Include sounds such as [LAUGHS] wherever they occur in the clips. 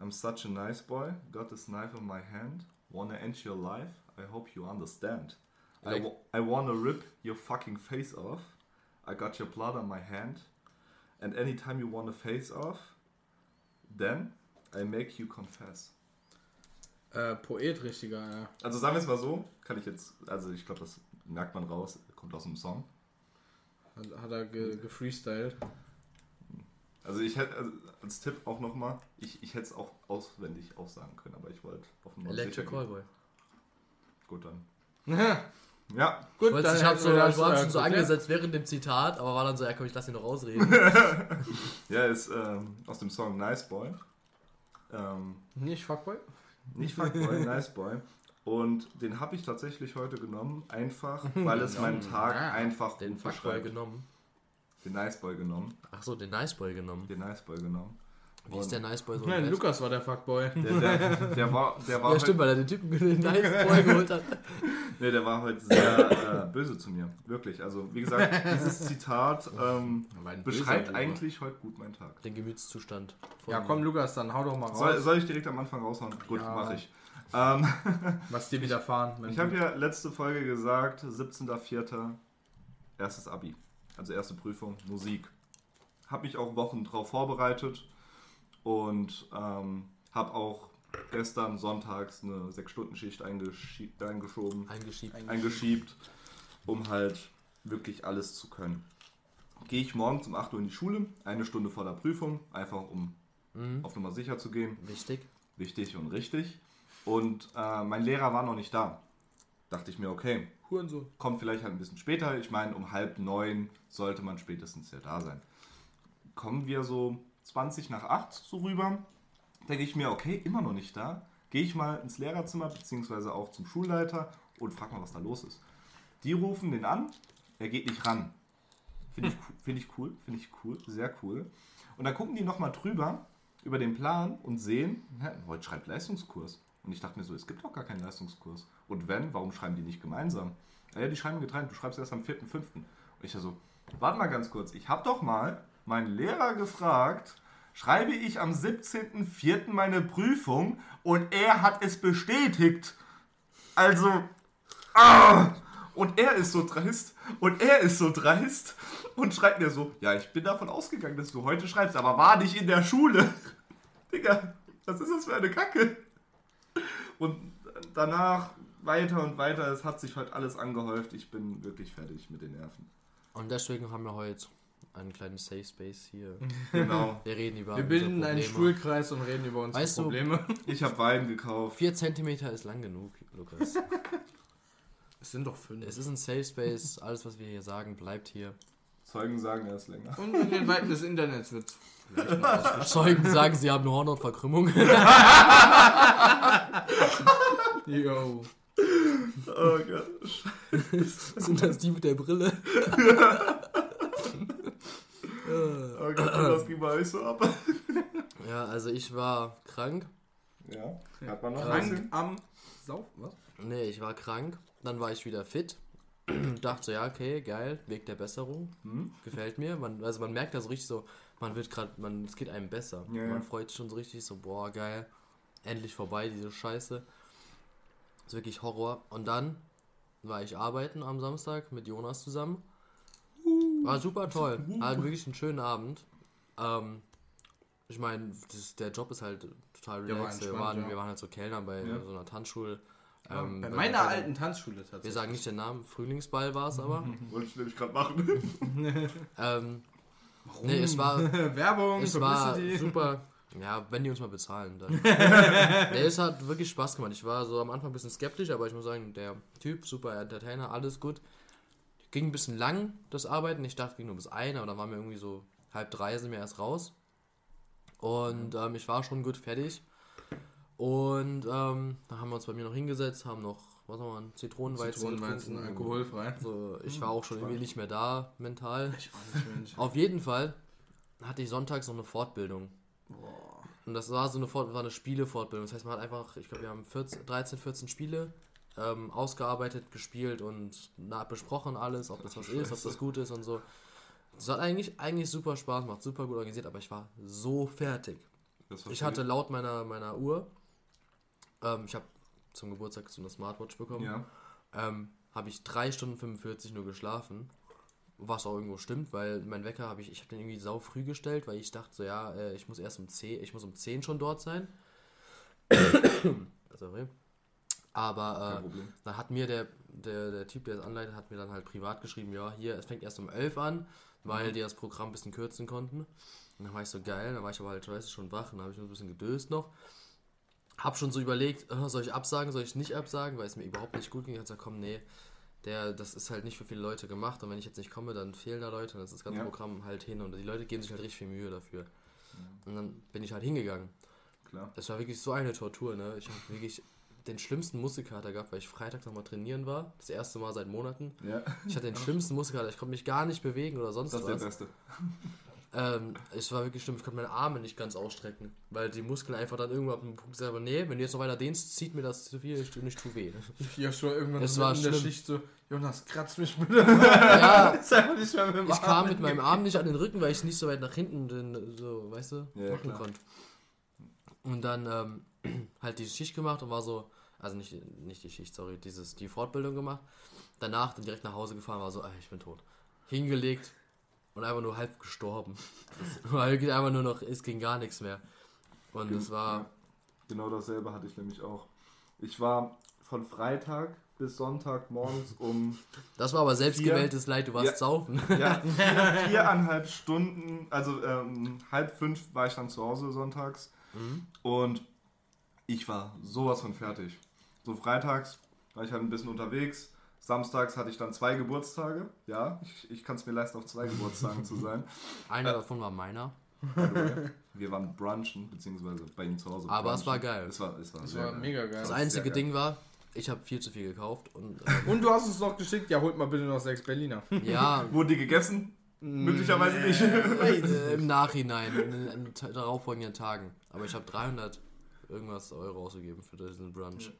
I'm such a nice boy. Got this knife in my hand. Wanna end your life? I hope you understand. I, Like- wa- I wanna rip your fucking face off. I got your blood on my hand. And anytime you wanna face off, then I make you confess. Äh, Poet richtiger, ja. Also sagen wir es mal so, kann ich jetzt, also ich glaube, das merkt man raus, kommt aus dem Song. Hat, hat er ge gefreestylt. Also ich hätte also als Tipp auch nochmal, ich, ich hätte es auch auswendig auch sagen können, aber ich wollte sicher Electric. Callboy. Gut dann. [LAUGHS] Ja, gut, Ich, dann ich hab hätten so, das, hast äh, so angesetzt während dem Zitat, aber war dann so, ja komm, ich lass ihn noch ausreden. [LAUGHS] ja, ist ähm, aus dem Song Nice Boy. Ähm, Nicht Fuckboy? nicht Fuckboy, [LAUGHS] Nice Boy. Und den habe ich tatsächlich heute genommen, einfach weil es meinen Tag Ja, einfach Den gut Fuckboy beschreibt. genommen. Den Nice Boy genommen. Ach so, den Nice Boy genommen. Den Nice Boy genommen. Wie ist der Nice Boy so? Nein? Lukas war der Fuckboy. Der, der, der war, der war Ja, stimmt, weil er den Typen den Nice Boy geholt hat. [LAUGHS] Nee, der war heute sehr äh, böse zu mir. Wirklich. Also, wie gesagt, dieses [LAUGHS] Zitat ähm, beschreibt eigentlich heute gut meinen Tag. Den Gemütszustand. von- Ja, komm, Lukas, dann hau doch mal raus. Soll, soll ich direkt am Anfang raushauen? Gut, Ja. mache ich. Ähm, [LAUGHS] was dir widerfahren. ich habe ja letzte Folge gesagt, 17.04. erstes Abi. Also erste Prüfung, Musik. Habe mich auch Wochen drauf vorbereitet und ähm, habe auch gestern sonntags eine 6-Stunden-Schicht eingeschi- eingeschoben. Eingeschiebt. eingeschiebt, um halt wirklich alles zu können. Gehe ich morgens um 8 Uhr in die Schule, eine Stunde vor der Prüfung, einfach um Mhm. auf Nummer sicher zu gehen. Wichtig. Wichtig und richtig. Und äh, mein Lehrer war noch nicht da. Dachte ich mir, okay, Hurensohn. kommt vielleicht halt ein bisschen später. Ich meine, um halb neun sollte man spätestens ja da sein. Kommen wir so 20 nach 8 so rüber. Denke ich mir, okay, immer noch nicht da. Gehe ich mal ins Lehrerzimmer, beziehungsweise auch zum Schulleiter und frag mal, was da los ist. Die rufen den an, er geht nicht ran. Finde ich, cool- find ich cool, finde ich cool, sehr cool. Und dann gucken die nochmal drüber, über den Plan und sehen, hä, heute schreibt Leistungskurs. Und ich dachte mir so, es gibt doch gar keinen Leistungskurs. Und wenn, warum schreiben die nicht gemeinsam? Ja, die schreiben getrennt, du schreibst erst am 4.5. Und ich so, warte mal ganz kurz, ich habe doch mal meinen Lehrer gefragt, schreibe ich am 17.04. meine Prüfung und er hat es bestätigt. Also, ah! Und er ist so dreist und er ist so dreist und schreibt mir so, ja, ich bin davon ausgegangen, dass du heute schreibst, aber war nicht in der Schule. [LAUGHS] Digga, was ist das für eine Kacke? Und danach weiter und weiter, es hat sich heute alles angehäuft. Ich bin wirklich fertig mit den Nerven. Und deswegen haben wir heute einen kleinen Safe Space hier. [LAUGHS] Genau. Wir reden über Wir bilden einen. Stuhlkreis und reden über unsere Weißt du- Probleme. [LAUGHS] Ich habe Wein gekauft. Vier Zentimeter ist lang genug, Lukas. [LAUGHS] Es sind doch fünf. es ist ein Safe Space. Alles, was wir hier sagen, bleibt hier. Zeugen sagen, er ist länger. Und in den Weiten des Internets wird. Zeugen sagen, sie haben eine Hornhautverkrümmung. Yo. Oh Gott. [LAUGHS] Sind das die mit der Brille? [LAUGHS] Oh Gott, das ging bei euch so ab. Ja, also ich war krank. Ja, hat man noch ein Krank bisschen. am Sauf. Was? Nee, ich war krank. Dann war ich wieder fit. [CLEARS THROAT] Dachte so, ja, okay, geil, Weg der Besserung. Hm? Gefällt mir. Man, also man merkt da so richtig so, man wird gerade, man, es geht einem besser. Ja, ja. Man freut sich schon so richtig so, boah, geil, endlich vorbei, diese Scheiße. Ist wirklich Horror. Und dann war ich arbeiten am Samstag mit Jonas zusammen. War super toll. [LAUGHS] Halt wirklich einen schönen Abend. Ähm, ich meine, der Job ist halt total relaxed. wir, waren, ja. wir waren halt so Kellner bei Ja. so einer Tanzschule. Ja, Ähm, Bei meiner weil- alten Tanzschule Wir tatsächlich. sagen nicht den Namen, Frühlingsball war es aber. [LAUGHS] Wollte ich nämlich gerade machen. [LAUGHS] ähm, nee, es war, Werbung, es war super. Ja, wenn die uns mal bezahlen, dann. [LAUGHS] nee, es hat wirklich Spaß gemacht. Ich war so am Anfang ein bisschen skeptisch, aber ich muss sagen, der Typ, super Entertainer, alles gut. Ging ein bisschen lang, das Arbeiten. Ich dachte, ging nur bis ein, aber dann waren wir irgendwie so halb drei, sind wir erst raus. Und ähm, ich war schon gut fertig. Und ähm, da haben wir uns bei mir noch hingesetzt, haben noch, was haben wir, Zitronenweizen, Zitronenweizen, getrunken. alkoholfrei. So, ich war auch schon irgendwie nicht mehr da, mental. Ich auch nicht. Auf jeden Fall hatte ich sonntags noch eine Fortbildung. Boah. Und das war so eine, Fort war eine Spielefortbildung. Das heißt, man hat einfach, ich glaube, wir haben 14, 13, 14 Spiele ähm, ausgearbeitet, gespielt und na, besprochen alles, ob das was ist, ob das gut ist und so. Das hat eigentlich, eigentlich super Spaß gemacht, super gut organisiert, aber ich war so fertig. Ich hatte laut meiner, meiner Uhr, ähm, ich habe zum Geburtstag so eine Smartwatch bekommen, Ja. ähm, habe ich 3 Stunden 45 nur geschlafen. Was auch irgendwo stimmt, weil mein Wecker habe ich, ich habe den irgendwie sau früh gestellt, weil ich dachte so, ja, äh, ich muss erst um 10, ich muss um 10 schon dort sein. [COUGHS] Sorry. Aber äh, dann hat mir der, der, der Typ, der es anleitet, hat mir dann halt privat geschrieben, ja, hier, es fängt erst um 11 an, weil die das Programm ein bisschen kürzen konnten. Und dann war ich so geil, dann war ich aber halt scheiße schon wach und dann habe ich nur ein bisschen gedöst noch. Hab schon so überlegt, äh, soll ich absagen, soll ich nicht absagen, weil es mir überhaupt nicht gut ging. Ich hab gesagt, komm, nee, der, das ist halt nicht für viele Leute gemacht und wenn ich jetzt nicht komme, dann fehlen da Leute und dann ist das ganze Ja. Programm halt hin und die Leute geben sich halt richtig viel Mühe dafür. Und dann bin ich halt hingegangen. Klar. Es war wirklich so eine Tortur, ne? Ich habe wirklich den schlimmsten Muskelkater gehabt, weil ich Freitag nochmal trainieren war. Das erste Mal seit Monaten. Ja. Ich hatte den [LAUGHS] schlimmsten Muskelkater. Ich konnte mich gar nicht bewegen oder sonst Das ist der was. Beste. Ähm, es war wirklich schlimm. Ich konnte meine Arme nicht ganz ausstrecken, weil die Muskeln einfach dann irgendwann auf dem Punkt selber, nee, wenn du jetzt noch weiter dehnst, zieht mir das zu viel, ich tu nicht tu weh. Ja, schon irgendwann Es so war in der schlimm. Schicht so, Jonas, kratz mich bitte. Ja, [LAUGHS] ist einfach nicht mehr mit dem ich kam Arm mit meinem Arm nicht an den Rücken, weil ich nicht so weit nach hinten den, so, weißt du, Ja, machen klar. konnte. Und dann ähm, [CLEARS THROAT] halt die Schicht gemacht und war so, also nicht, nicht die Schicht, sorry, dieses, die Fortbildung gemacht. Danach dann direkt nach Hause gefahren, war so, ey, ich bin tot. Hingelegt und einfach nur halb gestorben. [LAUGHS] Weil einfach nur noch, es ging gar nichts mehr. Und es war, Ja. Genau dasselbe hatte ich nämlich auch. Ich war von Freitag bis Sonntag morgens [LAUGHS] um das war aber selbstgewähltes Leid, du warst Ja. saufen. ja, vier, [LAUGHS] viereinhalb Stunden, also ähm, halb fünf war ich dann zu Hause sonntags und ich war sowas von fertig. So freitags war ich halt ein bisschen unterwegs. Samstags hatte ich dann zwei Geburtstage. Ja, ich, ich kann es mir leisten, auf zwei Geburtstagen zu sein. [LAUGHS] Einer davon war meiner. Wir waren brunchen, beziehungsweise bei ihm zu Hause. Aber es brunchen. war geil. Es war, es war, Das sehr war geil. mega geil. Das ist einzige. Ding war, ich habe viel zu viel gekauft und [LAUGHS] ähm, Und du hast uns noch geschickt, ja, holt mal bitte noch sechs Berliner. [LAUGHS] ja, Wurden die gegessen? Möglicherweise nicht. äh, im Nachhinein, in den darauffolgenden Tagen. Aber ich habe 300 irgendwas Euro ausgegeben für diesen Brunch. Ja,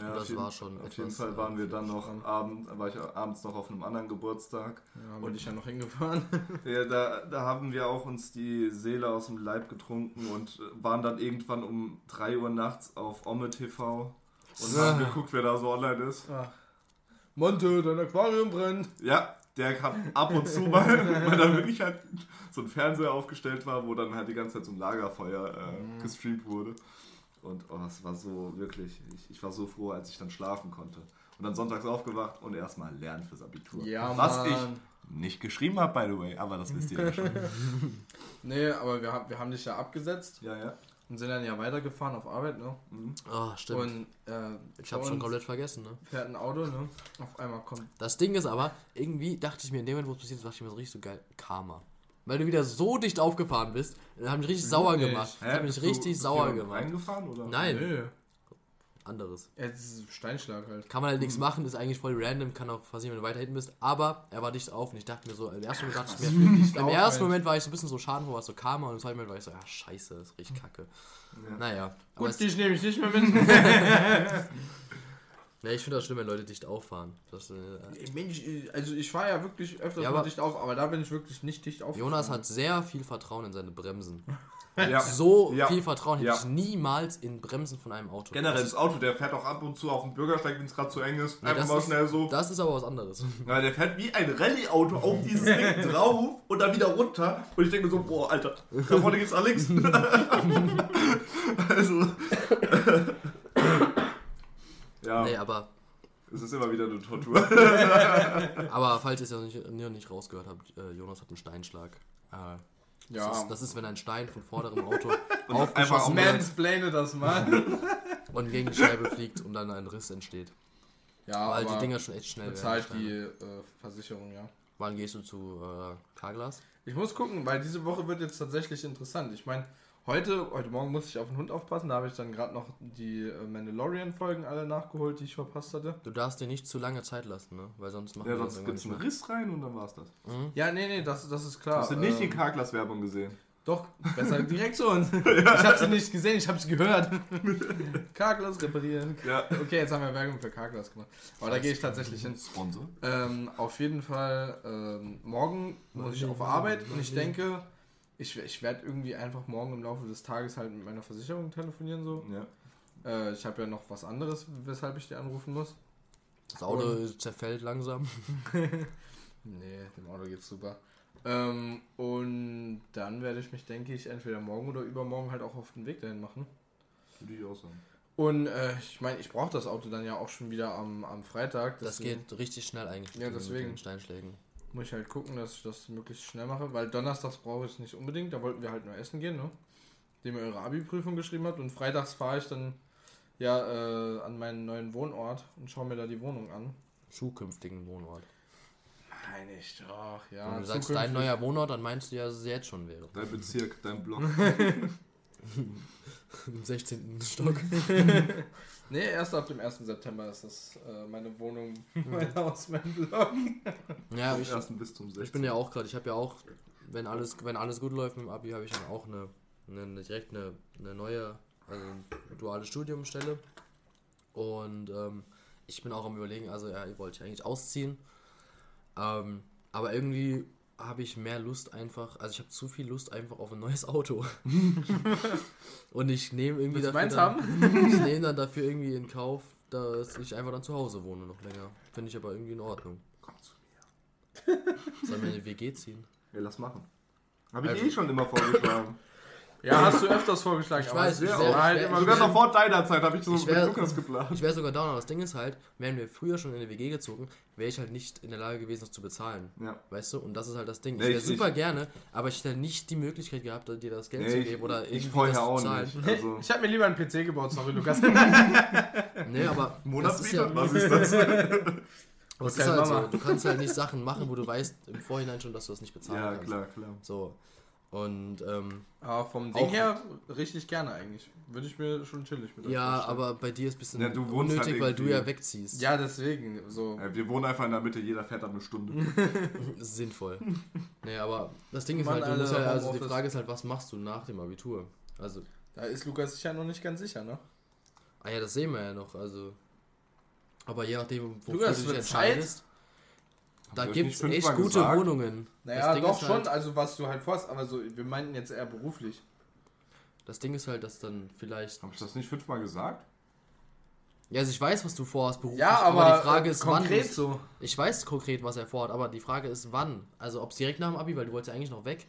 Das auf jeden, war schon Auf jeden Fall äh, waren wir dann noch abend, war ich abends noch auf einem anderen Geburtstag. Ja, bin ich ja noch hingefahren. [LAUGHS] Ja, da, da haben wir auch uns die Seele aus dem Leib getrunken und äh, waren dann irgendwann um 3 Uhr nachts auf Omme TV und haben geguckt, wer da so online ist. Ach. Monte, dein Aquarium brennt. Ja, der kam ab und zu mal, [LAUGHS] [LAUGHS] weil da wirklich halt so ein Fernseher aufgestellt war, wo dann halt die ganze Zeit so ein Lagerfeuer äh, gestreamt wurde. Und oh, es war so wirklich, ich, ich war so froh, als ich dann schlafen konnte. Und dann sonntags aufgewacht und erstmal lernen fürs Abitur. Ja, Was Mann. ich nicht geschrieben habe, by the way, aber das wisst ihr ja schon. [LAUGHS] Nee, aber wir, haben- wir haben dich ja abgesetzt ja, ja. und sind dann ja weitergefahren auf Arbeit, ne? Mhm. Oh, stimmt. Und äh, ich habe bei schon komplett vergessen, ne? fährt ein Auto, ne? Auf einmal kommt. Das Ding ist aber, irgendwie dachte ich mir in dem Moment, wo es passiert ist, dachte ich mir so richtig so geil, Karma. Weil du wieder so dicht aufgefahren bist, dann haben mich richtig sauer nicht. gemacht. Das Hä, hat mich bist du- richtig bist sauer du gemacht. Reingefahren oder? Nein, Nö. anderes. Jetzt ist es Steinschlag halt. Kann man halt nichts machen, ist eigentlich voll random, kann auch passieren, wenn du weiter hinten bist. Aber er war dicht auf und ich dachte mir so, im ersten Moment dachte ich mir, [LAUGHS] im auf, ersten. Moment war ich so ein bisschen so schadenfroh, was so Karma und im zweiten Moment war ich so, ja scheiße, das riecht kacke. Ja. Naja. Aber Gut, es, dich nehme ich nicht mehr mit. [LAUGHS] [LAUGHS] ja, ich finde das schlimm, wenn Leute dicht auffahren. Das, äh, Mensch, also ich fahre ja wirklich öfters Ja, mal dicht auf, aber da bin ich wirklich nicht dicht auf. Jonas hat sehr viel Vertrauen in seine Bremsen. [LAUGHS] Ja. So Ja. viel Vertrauen hätte Ja. ich niemals in Bremsen von einem Auto. Generell Das das Auto, der fährt auch ab und zu auf dem Bürgersteig, wenn es gerade zu eng ist. Nee, Einfach das mal ist- schnell so. Das ist aber was anderes. [LAUGHS] Ja, der fährt wie ein Rallye-Auto auf dieses Ding [LAUGHS] drauf und dann wieder runter. Und ich denke mir so, boah, Alter, da vorne geht's nach links. also. Ja, Nee, aber, es ist immer wieder eine Tortur. [LAUGHS] aber falls ihr es ja nicht, noch nicht rausgehört habt, äh, Jonas hat einen Steinschlag. Äh, Ja. das, ist, das ist, wenn ein Stein von vorderem Auto [LAUGHS] einfach aufgeschossen wird Mansplaine das mal. [LAUGHS] und gegen die Scheibe fliegt und dann ein Riss entsteht. ja, Weil die aber Dinger schon echt schnell bezahlt werden. die Steine. äh, Versicherung, ja. Wann gehst du zu äh, Carglass? Ich muss gucken, weil diese Woche wird jetzt tatsächlich interessant. Ich meine, heute, heute Morgen muss ich auf den Hund aufpassen. Da habe ich dann gerade noch die äh, Mandalorian-Folgen alle nachgeholt, die ich verpasst hatte. Du darfst dir nicht zu lange Zeit lassen, ne? Weil sonst machen Ja, wir das sonst gibt's nicht einen. Riss rein und dann war's das. Ja, nee, nee, das, das ist klar. Hast du nicht die Ähm, Karglas-Werbung gesehen? Doch, besser [LAUGHS] direkt zu uns. Ich habe sie nicht gesehen, ich habe sie gehört. [LAUGHS] Carglass reparieren. Ja. Okay, jetzt haben wir Werbung für Carglass gemacht. Aber da gehe ich tatsächlich hin. Sponsor? Ähm, auf jeden Fall, ähm, morgen muss ich auf Arbeit und ich denke, Ich, ich werde irgendwie einfach morgen im Laufe des Tages halt mit meiner Versicherung telefonieren so. Ja. Äh, ich habe ja noch was anderes, weshalb ich die anrufen muss. Das Auto [LAUGHS] zerfällt langsam. [LAUGHS] Nee, dem Auto geht's super. Ähm, und dann werde ich mich, denke ich, entweder morgen oder übermorgen halt auch auf den Weg dahin machen. Würde ich auch sagen. Und äh, ich meine, ich brauche das Auto dann ja auch schon wieder am, am Freitag. Das deswegen geht richtig schnell eigentlich. Ja, deswegen. Mit den Steinschlägen. Muss ich halt gucken, dass ich das möglichst schnell mache, weil donnerstags brauche ich es nicht unbedingt. Da wollten wir halt nur essen gehen, ne? Dem ihr eure Abi-Prüfung geschrieben habt. Und freitags fahre ich dann ja äh, an meinen neuen Wohnort und schaue mir da die Wohnung an. Zukünftigen Wohnort. Meine ich doch, ja. Wenn du sagst, dein neuer Wohnort, dann meinst du ja, dass es jetzt schon wäre. Dein Bezirk, dein Block. [LAUGHS] Im 16. Stock. [LAUGHS] Nee, erst ab dem 1. September ist das äh, meine Wohnung, [LAUGHS] mein Haus, mein Blog. Ja, ich, ersten bis zum 16. ich bin ja auch gerade, ich habe ja auch, wenn alles, wenn alles gut läuft mit dem Abi, habe ich dann auch eine, eine, eine direkt eine, eine neue, also ein duale Studiumstelle. Und ähm, ich bin auch am überlegen, also ja, ich wollte eigentlich ausziehen. Ähm, aber irgendwie habe ich mehr Lust einfach, also ich habe zu viel Lust einfach auf ein neues Auto. [LAUGHS] Und ich nehme irgendwie Willst meins dann, haben? ich nehme dann dafür irgendwie in Kauf, dass ich einfach dann zu Hause wohne noch länger. Finde ich aber irgendwie in Ordnung. Komm zu mir. Sollen wir in eine WG ziehen? Ja, lass machen. Habe ich Also- eh schon immer vorgeschlagen. Ja, hast du öfters vorgeschlagen. Ich aber weiß, es ich wäre wär- auch halt ich wär- immer Sogar noch vor deiner Zeit habe ich so Ich mit wär- Lukas geplant. Ich wäre sogar down, aber das Ding ist halt, wären wir früher schon in eine WG gezogen, wäre ich halt nicht in der Lage gewesen, das zu bezahlen. Ja. Weißt du? Und das ist halt das Ding. Nee, ich wäre super nicht. gerne, aber ich hätte nicht die Möglichkeit gehabt, dir das Geld zu Nee, geben oder ich, irgendwie ich vorher das auch zu zahlen. nicht. Also, Ich habe mir lieber einen PC gebaut, sorry Lukas. [LAUGHS] Nee, aber [LAUGHS] das ist ja, Monatsmiete? Was ist das? [LAUGHS] aber es ist halt so. Du kannst halt nicht Sachen machen, wo du weißt im Vorhinein schon, dass du das nicht bezahlen ja, kannst. klar, klar. So. Und ähm, Aber vom Ding Auch- her richtig gerne eigentlich. Würde ich mir schon chillig mit euch ja, vorstellen. aber bei dir ist ein bisschen Ja, du wohnst unnötig, halt weil du ja wegziehst. Ja, deswegen. So. Ja, wir wohnen einfach in der Mitte, jeder fährt dann eine Stunde. [LAUGHS] Sinnvoll. nee, aber das Ding ist Mann, halt, du Alter, musst halt, also die. Frage ist halt, was machst du nach dem Abitur? Also, Da ist Lukas sich ja noch nicht ganz sicher, ne? ah ja, das sehen wir ja noch, also. Aber je nachdem, wofür Lukas, du dich entscheidest, da gibt es nicht echt gute gesagt? Wohnungen. Naja, das doch ist schon, Halt, also was du halt vorhast, aber so, wir meinten jetzt eher beruflich. das Ding ist halt, dass dann vielleicht. Habe ich das nicht fünfmal gesagt? Ja, also ich weiß, was du vorhast beruflich, Ja, aber, die Frage äh, ist, wann. konkret du's- so. Ich weiß konkret, was er vorhat, aber die Frage ist, wann. Also, ob es direkt nach dem Abi, weil du wolltest ja eigentlich noch weg.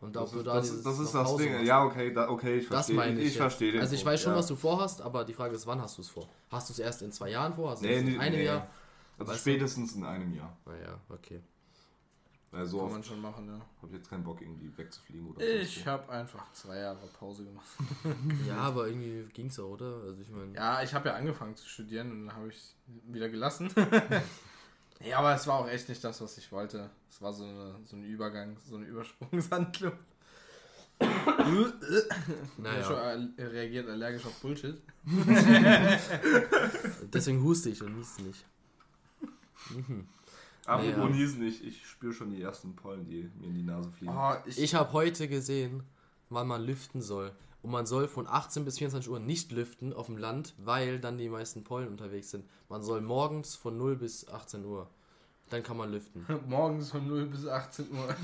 Und ob Das du ist da das, dieses das, ist das Ding. Ja, okay, da, okay, ich Das verstehe. meine ich. ich verstehe den Also ich Punkt, weiß schon, ja. was du vorhast, aber die Frage ist, wann hast du es vor? Hast du es erst in zwei Jahren vor? Hast du Nee, es nee, in einem nee. Jahr? Also Weißt du? spätestens in einem Jahr. Naja, okay. Weil so Kann man schon machen, ja. habe ich jetzt keinen Bock, irgendwie wegzufliegen oder Ich so. habe einfach zwei Jahre Pause gemacht. [LAUGHS] Ja, aber irgendwie ging's auch, oder? Also ich meine, Ja, ich habe ja angefangen zu studieren und dann habe ich wieder gelassen. [LAUGHS] nee, aber es war auch echt nicht das, was ich wollte. Es war so, eine, so ein Übergang, so eine Übersprungshandlung. [LAUGHS] Naja, schon reagiert allergisch auf Bullshit. deswegen huste ich und nieste nicht. Apropos Ja. Niesen, ich, ich spüre schon die ersten Pollen, die mir in die Nase fliegen. Oh, ich, Ich habe heute gesehen, wann man lüften soll. Und man soll von 18 bis 24 Uhr nicht lüften auf dem Land, weil dann die meisten Pollen unterwegs sind. Man soll morgens von 0 bis 18 Uhr. Dann kann man lüften. [LAUGHS] morgens von 0 bis 18 Uhr.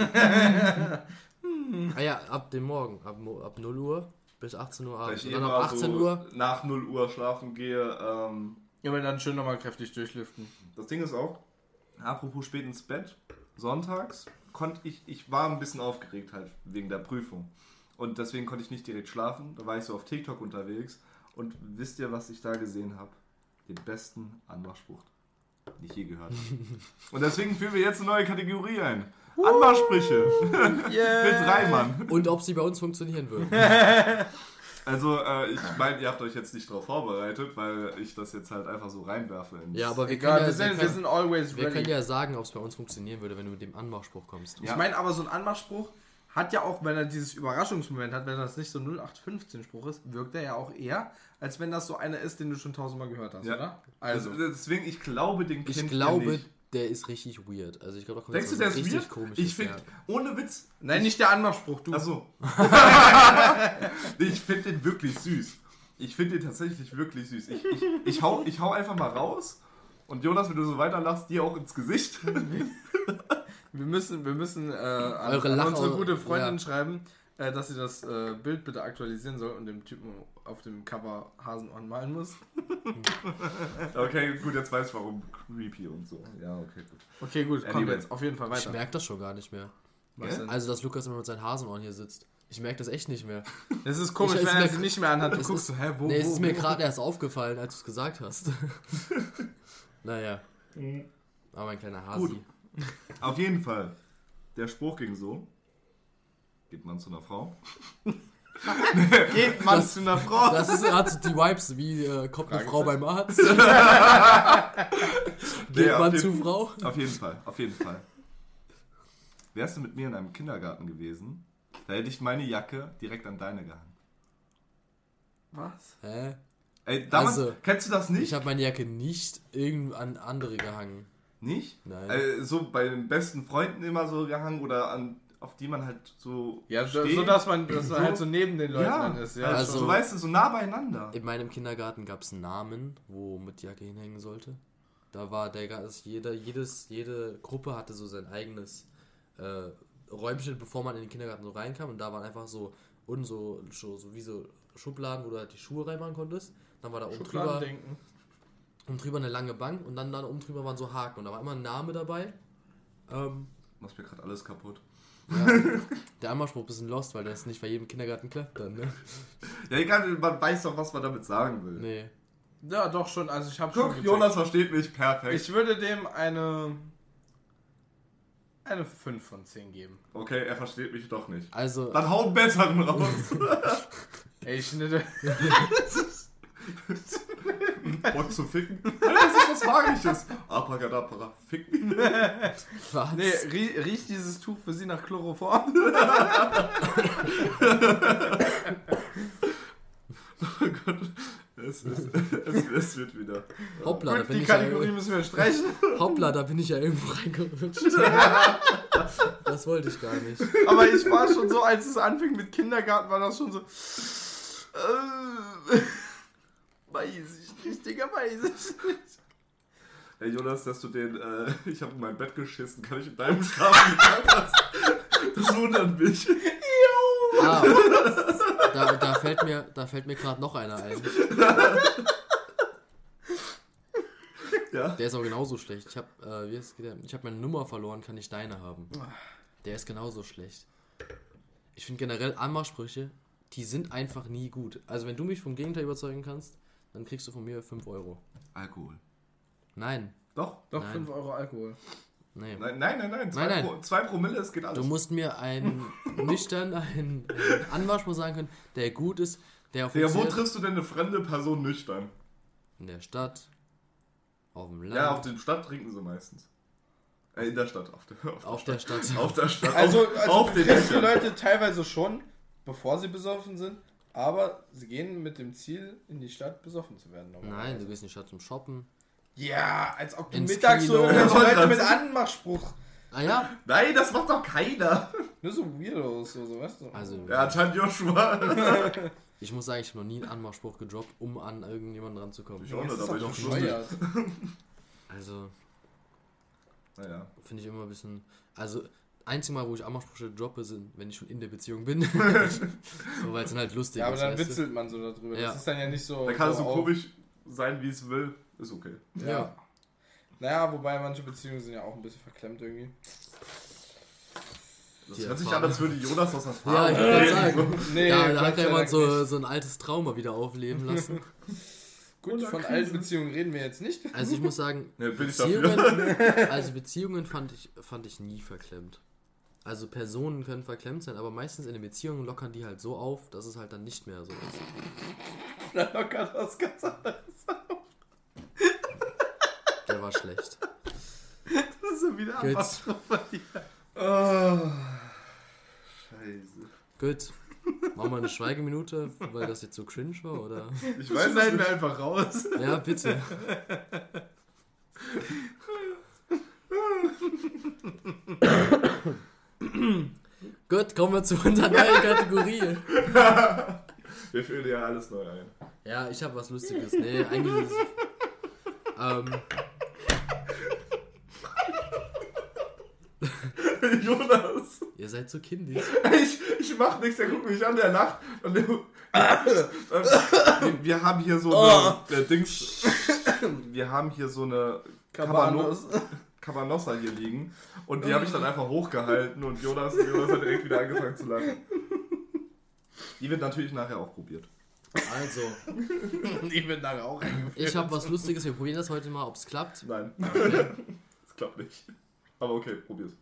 ah ja, ab dem Morgen. Ab, ab 0 Uhr bis 18 Uhr abends. ich dann immer ab 18 so Uhr. nach 0 Uhr schlafen gehe. Ähm, Ja, aber dann schön nochmal kräftig durchlüften. das Ding ist auch, apropos spät ins Bett, sonntags konnte ich, ich war ein bisschen aufgeregt halt wegen der Prüfung. Und deswegen konnte ich nicht direkt schlafen. Da war ich so auf TikTok unterwegs. Und wisst ihr, was ich da gesehen habe? Den besten Anmachspruch, den ich je gehört habe. [LAUGHS] Und deswegen führen wir jetzt eine neue Kategorie ein. Anmachsprüche [LAUGHS] Yeah. mit Reimann. Und ob sie bei uns funktionieren würden. [LAUGHS] Also, äh, ich meine, ihr habt euch jetzt nicht darauf vorbereitet, weil ich das jetzt halt einfach so reinwerfe. Ins Ja, aber wir Egal, können wir ja, sind, wir wir können, sind always wir ready. können ja sagen, ob es bei uns funktionieren würde, wenn du mit dem Anmachspruch kommst. Ja. Ich meine aber so ein Anmachspruch hat ja auch, wenn er dieses Überraschungsmoment hat, wenn das nicht so 0815 Spruch ist, wirkt er ja auch eher, als wenn das so einer ist, den du schon tausendmal gehört hast, Ja. oder? Also, Also, deswegen, ich glaube, den Ich kennt ihr glaube, nicht. Der ist richtig weird. Also ich glaube, da kommt Denkst du, der ist richtig weird? komisches. Ich finde, ohne Witz, nein, nicht der Anmachspruch, du. also, ich finde den wirklich süß. Ich finde den tatsächlich wirklich süß. Ich, ich, ich, hau, ich hau einfach mal raus und Jonas, wenn du so weiterlachst, dir auch ins Gesicht. [LAUGHS] Wir müssen, wir müssen äh, an, Eure an unsere gute Freundin ja. schreiben, äh, dass sie das äh, Bild bitte aktualisieren soll und dem Typen auf dem Cover Hasenohren malen muss. [LAUGHS] Okay, gut, jetzt weiß ich warum creepy und so. Ja, okay, gut. Okay, gut, komm Anyway. jetzt auf jeden Fall Ich weiter. merke das schon gar nicht mehr. Was denn? Also, dass Lukas immer mit seinen Hasenohren hier sitzt. Ich merke das echt nicht mehr. [LAUGHS] Es ist komisch, Ich- wenn er sie nicht mehr anhat. Du [LAUGHS] es guckst ist- so, hä, wo, nee, es wo, ist mir gerade erst aufgefallen, als du es gesagt hast. naja. Aber mein kleiner Hasi. Gut. Auf jeden Fall. Der Spruch ging so. Geht man zu einer Frau? [LAUGHS] Geht man zu einer Frau? Das ist, hat so die Vibes wie äh, kommt eine Frau beim Arzt. [LAUGHS] Geht Nee, man jeden- zu Frau? Auf jeden Fall, auf jeden Fall. Wärst du mit mir in einem Kindergarten gewesen, da hätte ich meine Jacke direkt an deine gehangen. Was? Hä? Ey, damals, Also, kennst du das nicht? Ich habe meine Jacke nicht irgend an andere gehangen. nicht? Nein. Äh, so bei den besten Freunden immer so gehangen oder an, auf die man halt so. Ja, so, steht. so dass man, dass man So. halt so neben den Leuten ja, dann ist. Ja, also, Also- so weißt du, so nah beieinander. In meinem Kindergarten gab es einen Namen, wo mit die Jacke hinhängen sollte. Da war der Gas, jeder, jedes, jede Gruppe hatte so sein eigenes äh, Räumchen, bevor man in den Kindergarten so reinkam. Und da waren einfach so unten so, so, so wie so Schubladen, wo du halt die Schuhe reinmachen konntest. Dann war da oben drüber, oben drüber eine lange Bank und dann, dann oben drüber waren so Haken. Und da war immer ein Name dabei. Ähm, Machst mir gerade alles kaputt. Ja, der ist ein bisschen lost, weil das nicht bei jedem Kindergarten klappt dann, ne? Ja, egal, man weiß doch, was man damit sagen will. Nee. Ja, doch schon. Also ich habe schon. Guck. Jonas versteht mich perfekt. Ich würde dem eine. Eine 5 von 10 geben. okay, er versteht mich doch nicht. Also, Dann hau einen besseren raus. [LAUGHS] Ey, ich schnitte. [LAUGHS] Bock zu ficken? Das ist was Magisches. Abracadabra, ficken. was? Nee, rie, riecht dieses Tuch für Sie nach Chloroform? Oh Gott. Es, ist, es, es wird wieder. Hoppla, da Gut, bin die ich ja Kategorie müssen wir streichen. Hoppla, da bin ich ja irgendwo reingerutscht. das wollte ich gar nicht. Aber ich war schon so, als es anfing mit Kindergarten, war das schon so. Äh, weiß ich nicht, Digga, weiß ich nicht. Ey Jonas, dass du den, äh, ich habe in mein Bett geschissen, kann ich in deinem schlafen? das, das wundert mich. Ah, da, da fällt mir, da fällt mir gerade noch einer ein. Ja. Der ist aber genauso schlecht. Ich habe, äh, wie ist der? Ich habe meine Nummer verloren, kann ich deine haben. Der ist genauso schlecht. Ich finde generell Anmachsprüche, die sind einfach nie gut. Also wenn du mich vom Gegenteil überzeugen kannst, dann kriegst du von mir 5 Euro. Alkohol. Nein, Doch. Doch, Nein. 5 Euro Alkohol. nee. Nein, nein, nein, nein. Zwei, Nein, nein. Pro, zwei Promille, es geht alles. Du musst mir einen [LAUGHS] nüchtern, einen, einen sagen können, der gut ist, der Digga, wo funktioniert triffst du denn eine fremde Person nüchtern? in der Stadt, auf dem Land, Ja, auf der Stadt trinken sie meistens. Äh, in der Stadt. Auf der, auf auf der Stadt. Auf der Stadt. Also, auf, also auf du den. Leute teilweise schon, bevor sie besoffen sind, aber sie gehen mit dem Ziel, in die Stadt besoffen zu werden. Nein, du gehst in die Stadt zum Shoppen. Ja, als ob du Ins mittags so Kino. irgendwelche Ja, Leute mit Anmachspruch. Ah ja, Nein, das macht doch keiner. Nur so Weirdos, so, so weißt du. also Ja, anscheinend Joshua. [LAUGHS] ich muss sagen, ich habe noch nie einen Anmachspruch gedroppt, um an irgendjemanden ranzukommen. Ich auch nicht, aber doch ich lustig. bescheuert. Also Naja. finde ich immer ein bisschen. Also einzig Mal, wo ich Anmachsprüche droppe, sind, wenn ich schon in der Beziehung bin. [LAUGHS] so, weil es dann halt lustig Ja, aber ist. dann weißt du? witzelt man so darüber. Ja. Das ist dann ja nicht so. Da kann es so komisch sein, wie es will. Ist okay. Ja. Ja. Naja, wobei manche Beziehungen sind ja auch ein bisschen verklemmt irgendwie. Das Die hört sich an, als würde Jonas aus Ja, Erfahrung ich würde sagen. [LAUGHS] Nee, da, da hat ja jemand so, so ein altes Trauma wieder aufleben [LAUGHS] lassen. Gut, von Krise. alten Beziehungen reden wir jetzt nicht. Also ich muss sagen, Ja, bin ich Beziehungen, dafür. also Beziehungen fand ich, fand ich nie verklemmt. Also Personen können verklemmt sein, aber meistens in den Beziehungen lockern die halt so auf, dass es halt dann nicht mehr so ist. Da lockert das ganz anders. Der war schlecht. Das ist ja wieder Gut. Anmachspruch von dir. Oh, scheiße. Gut. Machen wir eine Schweigeminute, weil das jetzt so cringe war, oder? Ich weiß schneiden wir einfach raus. Ja, bitte. [LAUGHS] Gut, kommen wir zu unserer neuen Kategorie. [LAUGHS] Wir füllen ja alles neu ein. Ja, ich habe was Lustiges. Nee, eigentlich ist es, ähm, [LAUGHS] Jonas. Ihr seid so kindisch. Ich, ich mach nichts, der guckt mich an, der lacht. Und der, wir, [LAUGHS] wir haben hier so eine Oh. der Dings. Wir haben hier so eine Cabanos. Cabanossa hier liegen. Und die habe ich dann einfach hochgehalten und Jonas, Jonas hat direkt wieder angefangen zu lachen. Die wird natürlich nachher auch probiert. Also, [LAUGHS] Ich bin nachher auch eingeführt. ich habe was Lustiges. Wir probieren das heute mal, ob es klappt. Nein, Okay. [LAUGHS] das klappt nicht. Aber okay, probier's.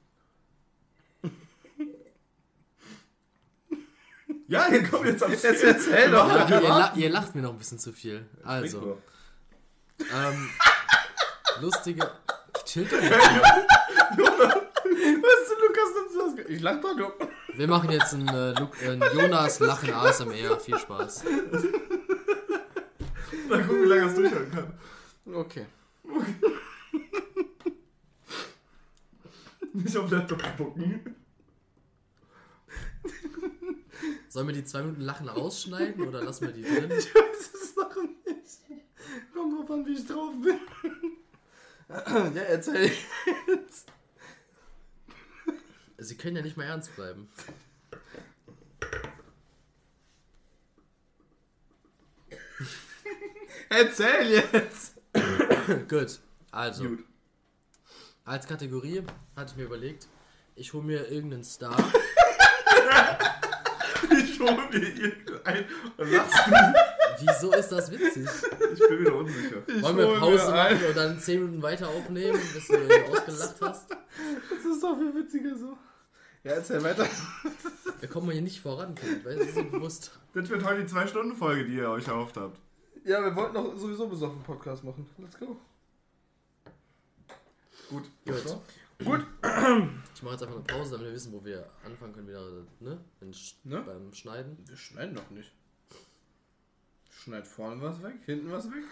Ja, hier kommt jetzt am Jetzt erzähl doch. Ja, ihr, la ihr lacht mir noch ein bisschen zu viel. Also, Also. ähm, lustige. Chill doch jetzt. Was Lukas, nimmst du das? Ich lach doch nur. Wir machen jetzt ein, äh, Lu äh, ein Jonas Lachen ASMR. Viel Spaß. Mal gucken, wie lange es durchhalten kann. Okay. [LAUGHS] Nicht auf Laptop spucken. Sollen wir die zwei Minuten Lachen rausschneiden oder lassen wir die drin? Ich weiß es noch nicht. Kommt drauf an, wie ich drauf bin. [CLEARS THROAT] Ja, erzähl. Sie können ja nicht mal ernst bleiben. [LAUGHS] Erzähl jetzt. [CLEARS THROAT] Gut. Also, Gut. als Kategorie hatte ich mir überlegt, ich hole mir irgendeinen Star. [LAUGHS] Ich hole mir irgendein und lachst du. Wieso ist das witzig? Ich bin wieder unsicher. Wollen wir Pause machen und dann 10 Minuten weiter aufnehmen, bis du [LAUGHS] ausgelacht hast? Das ist doch viel witziger so. Ja, erzähl weiter. Wir kommen hier nicht voran, Kind, weil das ist bewusst. Das wird heute die 2-Stunden-Folge, die ihr euch erhofft habt. Ja, wir wollten doch sowieso besoffen Podcast machen. Let's go. Gut. Gut. Gut. Ich mache jetzt einfach eine Pause, damit wir wissen, wo wir anfangen können, wieder ne? Ne? beim Schneiden. Wir schneiden doch nicht. Schneid vorne was weg, hinten was weg.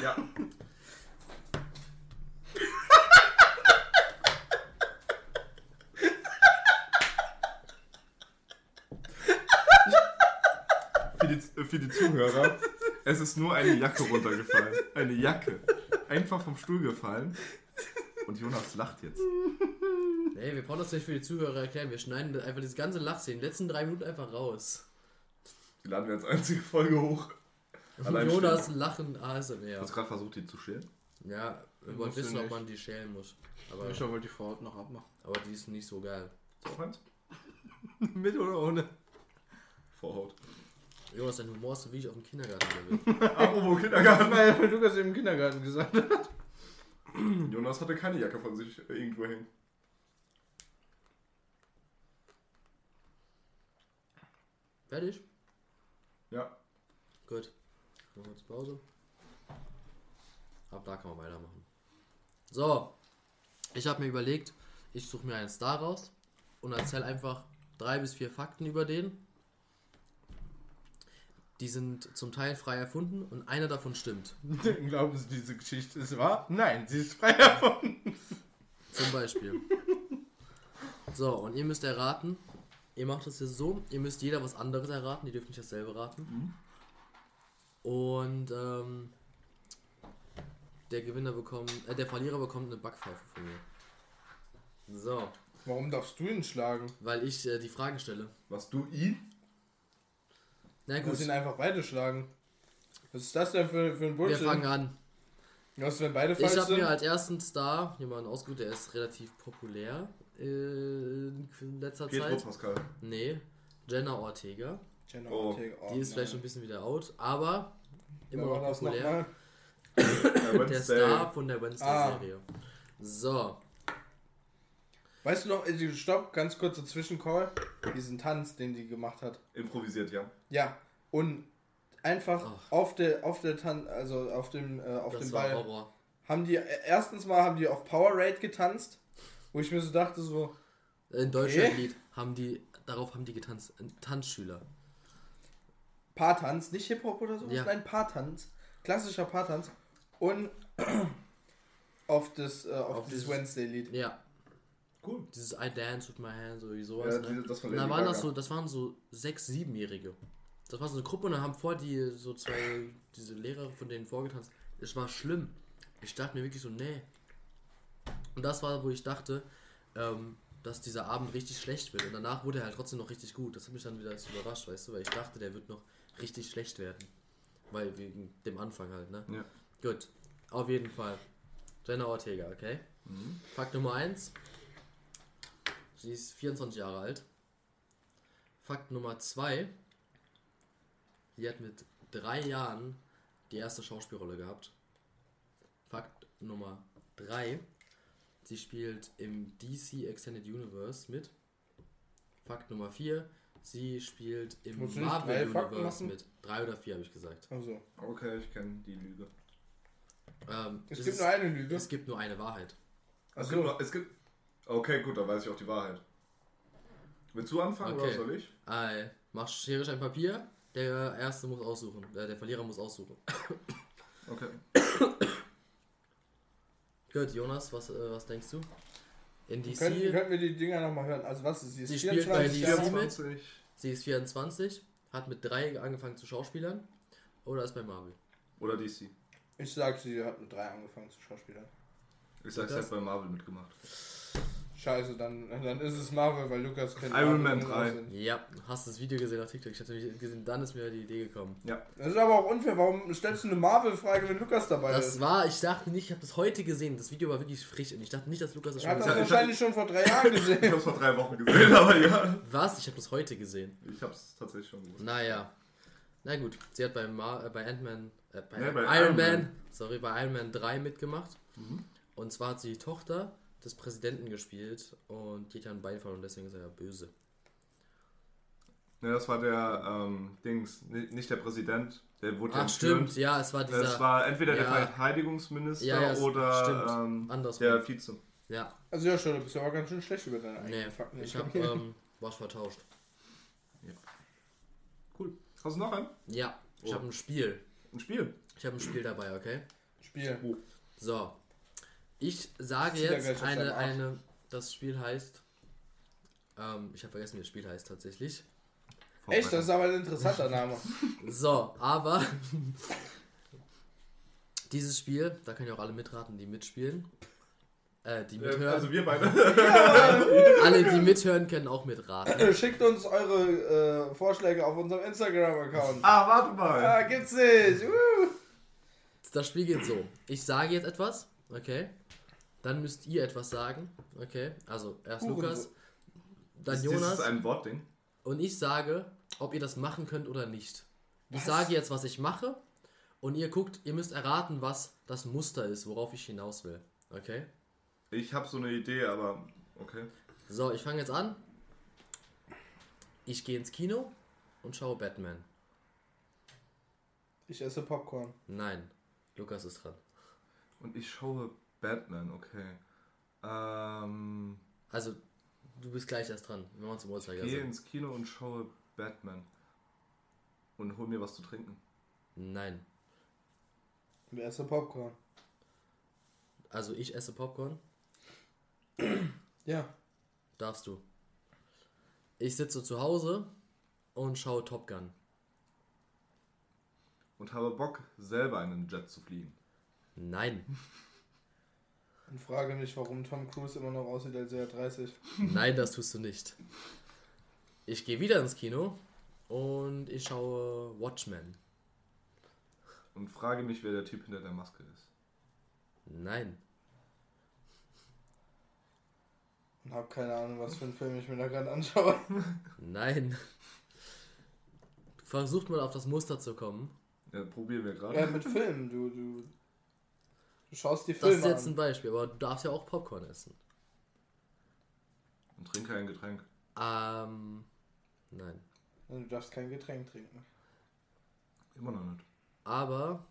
Ja. Für die, für die Zuhörer, es ist nur eine Jacke runtergefallen. Eine Jacke. Einfach vom Stuhl gefallen. Und Jonas lacht jetzt. [LAUGHS] Nee, wir brauchen das nicht für die Zuhörer erklären. Wir schneiden einfach diese ganze Lachszene, die letzten drei Minuten einfach raus. Die laden wir als einzige Folge hoch. Allein Jonas Lachen ASMR. Du hast gerade versucht, die zu schälen. Ja, wir du wissen, ob nicht. man die schälen muss. Aber, Ich wollte die Vorhaut noch abmachen. aber die ist nicht so geil. So, eins. [LAUGHS] Mit oder ohne? Vorhaut. Jonas, dein Humor ist so wie ich auf dem Kindergarten bin. [LAUGHS] Apropos Kindergarten. Weil, weil Lukas eben im Kindergarten gesagt hat. [CLEARS THROAT] Jonas hatte keine Jacke von sich irgendwo hängen. Fertig? Ja. Gut. Machen wir jetzt Pause. Ab da kann man weitermachen. So. Ich habe mir überlegt, ich suche mir einen Star raus und erzähle einfach drei bis vier Fakten über den. Die sind zum Teil frei erfunden und einer davon stimmt. [LAUGHS] Glauben Sie, diese Geschichte ist wahr? Nein, sie ist frei erfunden. Zum Beispiel. So, und ihr müsst erraten. Ihr macht das jetzt so, ihr müsst jeder was anderes erraten, ihr dürft nicht dasselbe raten. Und ähm, der Gewinner bekommt, äh, der Verlierer bekommt eine Backpfeife von mir. So, Warum darfst du ihn schlagen? weil ich äh, die Fragen stelle. Was du ihn? Na Du gut, musst ihn einfach beide schlagen. Was ist das denn für, für ein wir Bullshit? fangen an. Was, wenn beide Ich falsch habe sind? mir als ersten Star jemanden ausgesucht, der ist relativ populär äh, in letzter Pietro Zeit. Pascal. Nee, Jenna Ortega. Jenna Oh. Ortega. Oh, Die ist vielleicht schon nein. ein bisschen wieder out, aber immer noch populär. Äh, [COUGHS] Der. Star von der Wednesday-Serie. Ah. So, Weißt du noch, äh, stopp, ganz kurzer Zwischencall. Diesen Tanz, den die gemacht hat. Improvisiert, ja. Ja, und einfach Ach. auf der auf der Tan also auf dem äh, auf das dem war Ball Horror. haben die äh, erstens mal haben die auf Power Raid getanzt, wo ich mir so dachte so In Deutschland-Lied haben die, darauf haben die getanzt. Ein Tanzschüler. Paartanz, nicht Hip Hop oder so, Ja. nein Paartanz, klassischer Paartanz und [CLEARS THROAT] auf das äh, auf, Auf dieses dieses- Wednesday Lied. Ja, Cool. dieses I Dance with my hands oder sowas. Ja, ne? das von und dann waren das so, das waren so sechs, siebenjährige. Das war so eine Gruppe und dann haben vor die so zwei, diese Lehrer von denen vorgetanzt. Es war schlimm. ich dachte mir wirklich so, nee. Und das war, wo ich dachte, ähm, dass dieser Abend richtig schlecht wird. Und danach wurde er halt trotzdem noch richtig gut. Das hat mich dann wieder überrascht, weißt du, weil ich dachte, der wird noch richtig schlecht werden. Weil wegen dem Anfang halt, ne? Ja. Gut, auf jeden Fall. Jenna Ortega, okay? Mhm. Fakt Nummer 1. Sie ist 24 Jahre alt. Fakt Nummer 2. Sie hat mit drei Jahren die erste Schauspielrolle gehabt. Fakt Nummer 3. Sie spielt im DC Extended Universe mit. Fakt Nummer 4. Sie spielt im Marvel Universe mit. Drei oder vier habe ich gesagt. Also, Okay, ich kenne die Lüge. Ähm, es es gibt ist- nur eine Lüge. Es gibt nur eine Wahrheit. Noch- es gibt. Okay, gut, dann weiß ich auch die Wahrheit. Willst du anfangen Okay. oder soll ich? Äh, mach Schere, Stein, Papier. Der Erste muss aussuchen. Äh, der Verlierer muss aussuchen. Okay. Gut, Jonas, was, äh, was denkst du? In DC, Könnten, könnten wir die Dinger nochmal hören? Also was ist sie? ist Sie spielt bei 24 DC Jahre alt. mit? 24. sie ist 24, hat mit drei angefangen zu Schauspielern oder ist bei Marvel? Oder DC. Ich sag, sie hat mit drei angefangen zu Schauspielern. Ich sag, sie hat bei Marvel mitgemacht. Scheiße, dann, dann ist es Marvel, weil Lukas kennt Iron Man nur 3. auswendig. Ja, hast das Video gesehen auf TikTok? Ich hatte nämlich gesehen, dann ist mir die Idee gekommen. Das ist aber auch unfair. Warum stellst du eine Marvel-Frage, wenn Lukas dabei Das ist? war, ich dachte nicht, ich habe das heute gesehen. Das Video war wirklich frisch und ich dachte nicht, dass Lukas das Er schon hat gesehen das hat. wahrscheinlich schon vor drei Jahren [LAUGHS] Ich gesehen. hab's vor drei Wochen gesehen, [LAUGHS] aber ja. Was? Ich habe das heute gesehen. Ich hab's tatsächlich schon gewusst. Naja. Na gut, sie hat bei, äh, bei Ant-Man, äh, bei, Ja, bei Iron, Iron Man, Man. sorry, bei Iron Man 3 mitgemacht. Mhm. Und zwar hat sie die Tochter des Präsidenten gespielt und die hat ja ein Bein verloren und deswegen ist er ja böse. Ne, das war der ähm, Dings, ni- nicht der Präsident, der wurde ja Ach entführt. stimmt, ja, es war dieser. Es war entweder der Ja. Verteidigungsminister Ja, ja, oder ähm, der Vize. ja, Also ja, schon, du bist aber ganz schön schlecht über deine nee, eigenen Fakten. ich habe ähm, was vertauscht. Cool. Hast du noch einen? Ja, ich Oh. habe ein Spiel. Ein Spiel. Ich habe ein Spiel dabei, okay? Spiel. So. Ich sage er jetzt eine, eine. Das Spiel heißt. Ähm, ich habe vergessen, wie das Spiel heißt tatsächlich. Echt, das ist aber ein interessanter Name. [LAUGHS] So, aber. [LAUGHS] dieses Spiel, da können ja auch alle mitraten, die mitspielen. Äh, die Äh, mithören. also wir beide. [LAUGHS] alle, die mithören, können auch mitraten. Schickt uns eure äh, Vorschläge auf unserem Instagram-Account. ah, warte mal. Ah, gibt's nicht. Uh. Das Spiel geht so. Ich sage jetzt etwas, okay? Dann müsst ihr etwas sagen, okay? Also erst Hurensohn. Lukas, dann ist Jonas. dieses ein Wortding? Und ich sage, ob ihr das machen könnt oder nicht. Ich Was? sage jetzt, was ich mache. Und ihr guckt, ihr müsst erraten, was das Muster ist, worauf ich hinaus will. Okay? Ich habe so eine Idee, aber okay. So, ich fange jetzt an. Ich gehe ins Kino und schaue Batman. Ich esse Popcorn. Nein, Lukas ist dran. Und ich schaue Batman, okay. Ähm, Also, du bist gleich erst dran. Wir machen zum gehe Uhrzeigersinn. ins Kino und schaue Batman. Und hol mir was zu trinken. Nein. Und esse Popcorn. Also, ich esse Popcorn. [CLEARS THROAT] Ja. Darfst du. Ich sitze zu Hause und schaue Top Gun. Und habe Bock, selber einen Jet zu fliegen. Nein. Und frage mich, warum Tom Cruise immer noch aussieht, als wäre er 30. Nein, das tust du nicht. Ich gehe wieder ins Kino und ich schaue Watchmen. Und frage mich, wer der Typ hinter der Maske ist. Nein. Und hab keine Ahnung, was für einen Film ich mir da gerade anschaue. Nein. Versucht mal auf das Muster zu kommen. Ja, probieren wir gerade. Ja, mit Filmen. Du, du, du schaust die Das Filme ist jetzt ein an. Beispiel, aber du darfst ja auch Popcorn essen. Und trinke ein Getränk. Ähm, nein. Du darfst kein Getränk trinken. Immer noch nicht. Aber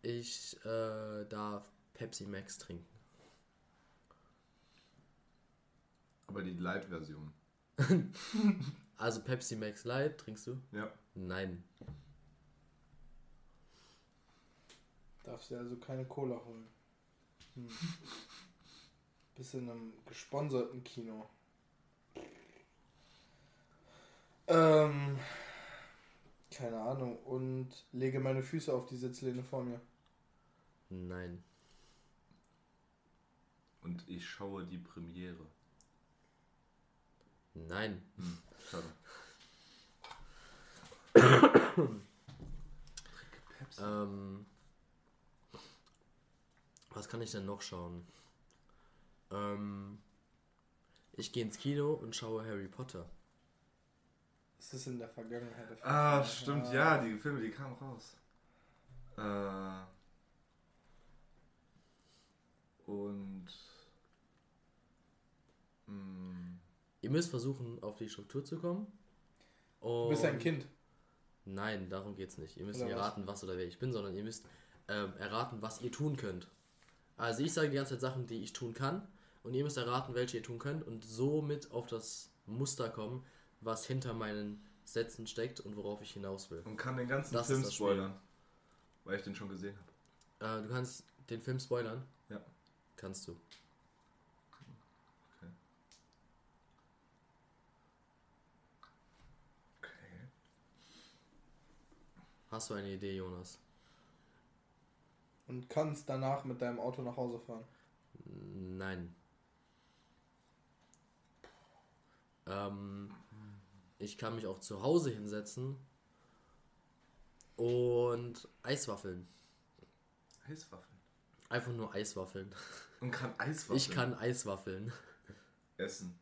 ich äh, darf Pepsi Max trinken. Aber die Light-Version. [LAUGHS] Also Pepsi Max Light trinkst du? Ja. Nein. Darfst dir also keine Cola holen. Hm. Bist in einem gesponserten Kino. Ähm, keine Ahnung. Und lege meine Füße auf die Sitzlehne vor mir. Nein. Und ich schaue die Premiere. Nein. Hm, schade. [COUGHS] Ähm, was kann ich denn noch schauen? Ähm, ich gehe ins Kino und schaue Harry Potter. Das ist in der Vergangenheit. der Ah, stimmt, ja, die Filme, die kamen raus. Äh, und. Mh, Ihr müsst versuchen, auf die Struktur zu kommen. Du bist ein Und- Kind. Nein, darum geht's nicht. Ihr müsst Oder nicht was? erraten, was oder wer ich bin, sondern ihr müsst ähm, erraten, was ihr tun könnt. Also ich sage die ganze Zeit Sachen, die ich tun kann und ihr müsst erraten, welche ihr tun könnt und somit auf das Muster kommen, was hinter meinen Sätzen steckt und worauf ich hinaus will. und kann den ganzen Das Film spoilern. Weil ich den schon gesehen habe. Äh, du kannst den Film spoilern? Ja. Kannst du. Okay. Okay. Hast du eine Idee, Jonas? Und kannst danach mit deinem Auto nach Hause fahren. Nein. Ähm, ich kann mich auch zu Hause hinsetzen und Eiswaffeln. Eiswaffeln. Einfach nur Eiswaffeln. Und kann Eiswaffeln Ich kann Eiswaffeln. essen.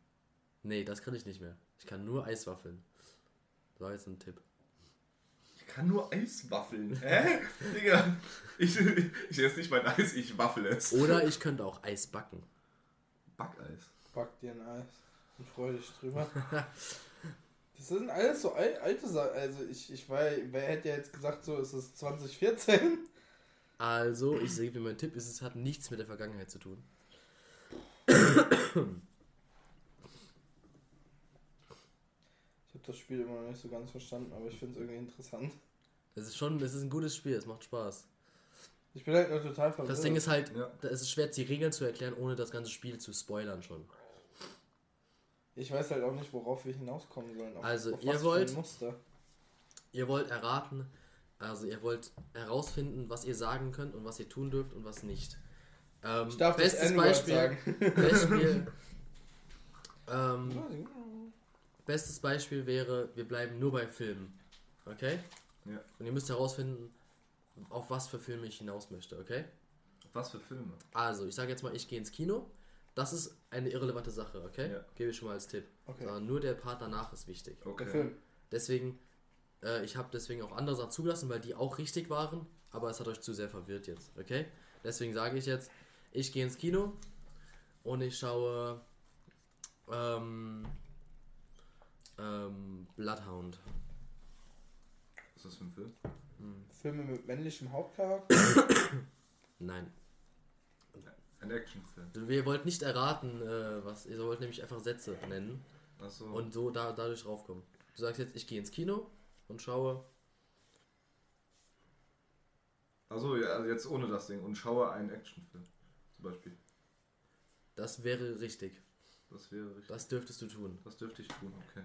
Nee, das kann ich nicht mehr. Ich kann nur Eiswaffeln. Das war jetzt ein Tipp. Ich kann nur Eiswaffeln. Hä? Digga. Ich, ich esse nicht mein Eis, ich waffel es. Oder ich könnte auch Eis backen. Backeis. Back dir ein Eis und freu dich drüber. [LAUGHS] Das sind alles so al alte Sachen. Also ich, ich war, wer hätte ja jetzt gesagt, so ist es 2014? Also, ich sehe, wie mein Tipp ist, es hat nichts mit der Vergangenheit zu tun. [COUGHS] habe das Spiel immer noch nicht so ganz verstanden, aber ich finde es irgendwie interessant. Es ist schon, es ist ein gutes Spiel, es macht Spaß. Ich bin halt nur total verwirrt. Das Ding ist halt, Ja. da ist es schwer, die Regeln zu erklären, ohne das ganze Spiel zu spoilern schon. Ich weiß halt auch nicht, worauf wir hinauskommen sollen. Auf, Also, auf ihr wollt-. Ihr wollt erraten, also ihr wollt herausfinden, was ihr sagen könnt und was ihr tun dürft und was nicht. Ähm, Ich darf das bestes N-Wort Beispiel, sagen. Beispiel [LAUGHS] ähm, bestes Beispiel wäre, wir bleiben nur bei Filmen. Okay? Ja. Und ihr müsst herausfinden, auf was für Filme ich hinaus möchte, okay? Was für Filme? Also, ich sage jetzt mal, ich gehe ins Kino. Das ist eine irrelevante Sache, okay? Ja. Gebe ich schon mal als Tipp. Okay. Sondern nur der Part danach ist wichtig. Okay. Der Film. Deswegen, äh, ich habe deswegen auch andere Sachen zugelassen, weil die auch richtig waren, aber es hat euch zu sehr verwirrt jetzt, okay? Deswegen sage ich jetzt, ich gehe ins Kino und ich schaue ähm, ähm, Bloodhound. Was ist das für ein Film? Filme mit männlichem Hauptcharakter. [COUGHS] Nein. Ein Actionfilm. Wir wollt nicht erraten, äh, was. Ihr wollt nämlich einfach Sätze nennen Achso. und so da, dadurch raufkommen. Du sagst jetzt, ich gehe ins Kino und schaue. Achso, ja, also jetzt ohne das Ding. Und schaue einen Actionfilm. Zum Beispiel. Das wäre richtig. Das wäre richtig. Das dürftest du tun. Das dürfte ich tun, okay.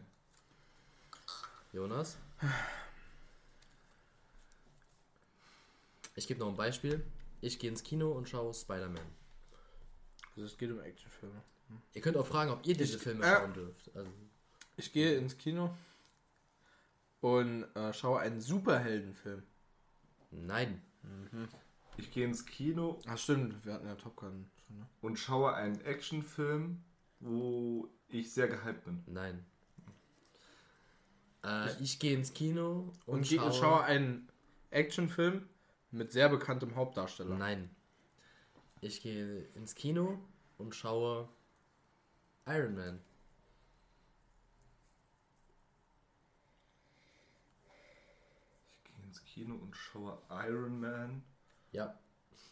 Jonas? Ich gebe noch ein Beispiel. Ich gehe ins Kino und schaue Spider-Man. Also es geht um Actionfilme. Ihr könnt auch fragen, ob ihr diese Ich- Filme äh. schauen dürft. Also, Ich gehe ins Kino und äh, schaue einen Superheldenfilm. nein. Ich gehe ins Kino Ach stimmt, wir hatten ja Top Gun schon, ne? und schaue einen Actionfilm, wo ich sehr gehypt bin. Nein. Äh, ich gehe ins Kino und, Und, schaue, schaue einen Actionfilm mit sehr bekanntem Hauptdarsteller. Nein. Ich gehe ins Kino und schaue Iron Man. Ich gehe ins Kino und schaue Iron Man. Ja,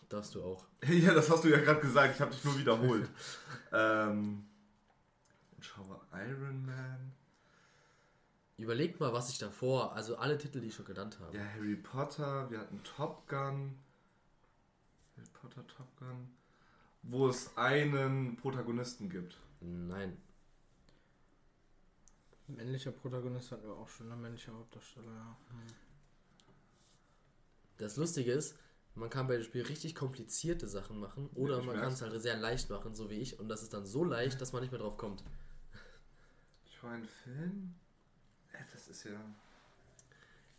darfst du auch. [LAUGHS] Ja, das hast du ja gerade gesagt. Ich habe dich nur wiederholt. [LAUGHS] ähm, und schaue Iron Man. Überlegt mal, was ich davor, also alle Titel, die ich schon genannt habe. Ja, Harry Potter. Wir hatten Top Gun. Harry Potter, Top Gun. Wo es einen Protagonisten gibt. Nein. Männlicher Protagonist hatten wir auch schon, ein männlicher Hauptdarsteller, ja. Das Lustige ist, Man kann bei dem Spiel richtig komplizierte Sachen machen oder ich man kann es halt sehr leicht machen, so wie ich. Und das ist dann so leicht, dass man nicht mehr drauf kommt. Ich war ein Film? Das ist ja.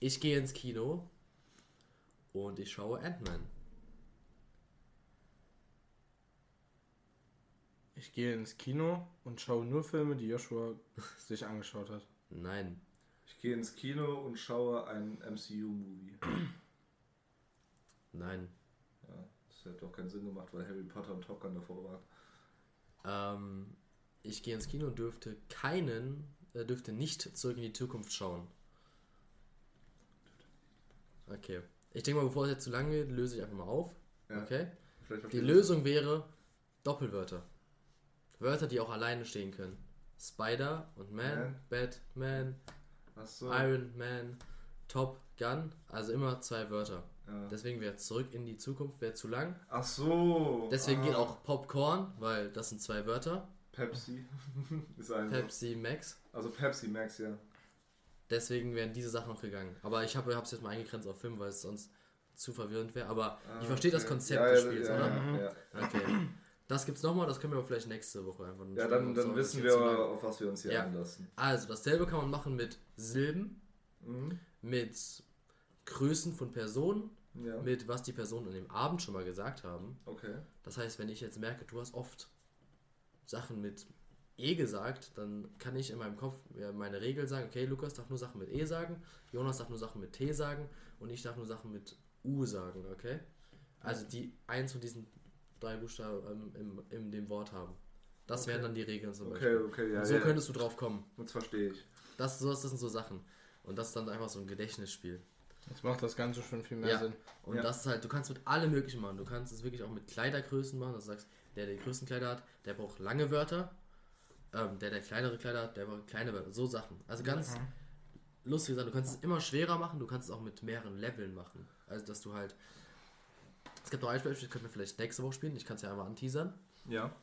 Ich gehe ins Kino und ich schaue Ant-Man. Ich gehe ins Kino und schaue nur Filme, die Joshua [LAUGHS] sich angeschaut hat. Nein. Ich gehe ins Kino und schaue einen MCU-Movie. Nein. Ja, das hätte doch keinen Sinn gemacht, weil Harry Potter und Top Gun davor waren. Ähm, ich gehe ins Kino und dürfte keinen, dürfte nicht zurück in die Zukunft schauen. Okay. Ich denke mal, bevor es jetzt zu lange geht, löse ich einfach mal auf. Ja. Okay. Die Lösung wäre Doppelwörter. Wörter, die auch alleine stehen können. Spider und Man, Man. Batman, so. Iron Man, Top Gun. Also immer zwei Wörter. Ja. Deswegen wäre zurück in die Zukunft wäre zu lang. Ach so. Deswegen ah. geht auch Popcorn, weil das sind zwei Wörter. Pepsi. [LAUGHS] ist ein Pepsi Max. Also Pepsi Max, ja. Deswegen wären diese Sachen noch gegangen. Aber ich habe es jetzt mal eingegrenzt auf Film, weil es sonst zu verwirrend wäre. Aber ich verstehe das Ah, Okay. Konzept ja, des Spiels, ja, oder? Ja. Okay. Das gibt's nochmal, das können wir aber vielleicht nächste Woche einfach ja dann, dann wissen wir, auf was wir uns hier Ja. einlassen. Also, dasselbe kann man machen mit Silben, Mhm. mit Größen von Personen, mit was die Personen an dem Abend schon mal gesagt haben. Okay. Das heißt, wenn ich jetzt merke, du hast oft Sachen mit E gesagt, dann kann ich in meinem Kopf meine Regel sagen, okay, Lukas darf nur Sachen mit E sagen, Jonas darf nur Sachen mit T sagen und ich darf nur Sachen mit U sagen, okay? Also die eins von diesen drei Buchstaben ähm, im, in dem Wort haben. Das Okay. wären dann die Regeln zum Okay, Beispiel. okay, ja. und so ja. könntest du drauf kommen. Jetzt verstehe ich. Das, so, das sind so Sachen. Und das ist dann einfach so ein Gedächtnisspiel. Jetzt macht das Ganze schon viel mehr Ja. Sinn. Und Ja. das ist halt, du kannst mit allem möglichen machen. Du kannst es wirklich auch mit Kleidergrößen machen. dass du sagst, der, die größten Kleider hat, der braucht lange Wörter. Ähm, der, der kleinere Kleider hat, der braucht kleine Wörter. So Sachen. Also ganz lustige Sachen. Du kannst es immer schwerer machen. Du kannst es auch mit mehreren Leveln machen. Also, dass du halt. Es gibt noch ein Spiel, das können wir vielleicht nächste Woche spielen. Ich kann es ja einmal anteasern. Ja.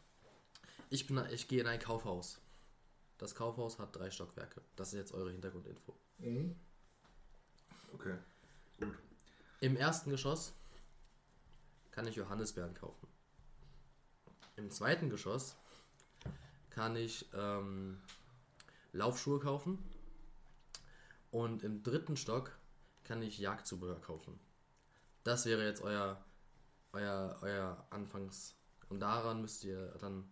Ich, bin, ich gehe in ein Kaufhaus. Das Kaufhaus hat drei Stockwerke. Das ist jetzt eure Hintergrundinfo. Okay. Gut. Im ersten Geschoss kann ich Johannisbeeren kaufen. Im zweiten Geschoss kann ich ähm, Laufschuhe kaufen. Und im dritten Stock kann ich Jagdzubehör kaufen. Das wäre jetzt euer, euer, euer Anfangs. Und daran müsst ihr dann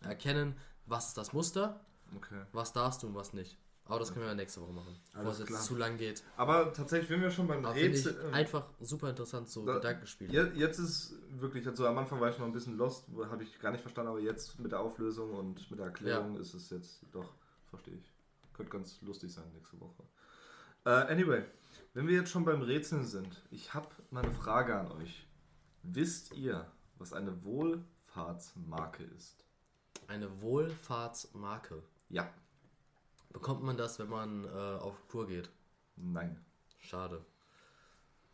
erkennen, was ist das Muster, Okay. was darfst du und was nicht. Aber das können wir nächste Woche machen, bevor es jetzt zu lang geht. Aber tatsächlich, wenn wir schon beim finde ich Rätsel. äh, einfach super interessant, so Da- Gedankenspiele. Je- Jetzt ist wirklich, also am Anfang war ich noch ein bisschen lost, habe ich gar nicht verstanden, aber jetzt mit der Auflösung und mit der Erklärung ist es jetzt doch, verstehe ich. Könnte ganz lustig sein nächste Woche. Äh, anyway, wenn wir jetzt schon beim Rätseln sind, ich habe mal eine Frage an euch. Wisst ihr, was eine Wohlfahrtsmarke ist? Eine Wohlfahrtsmarke. Ja, Bekommt man das, wenn man äh, auf Tour geht? nein. Schade.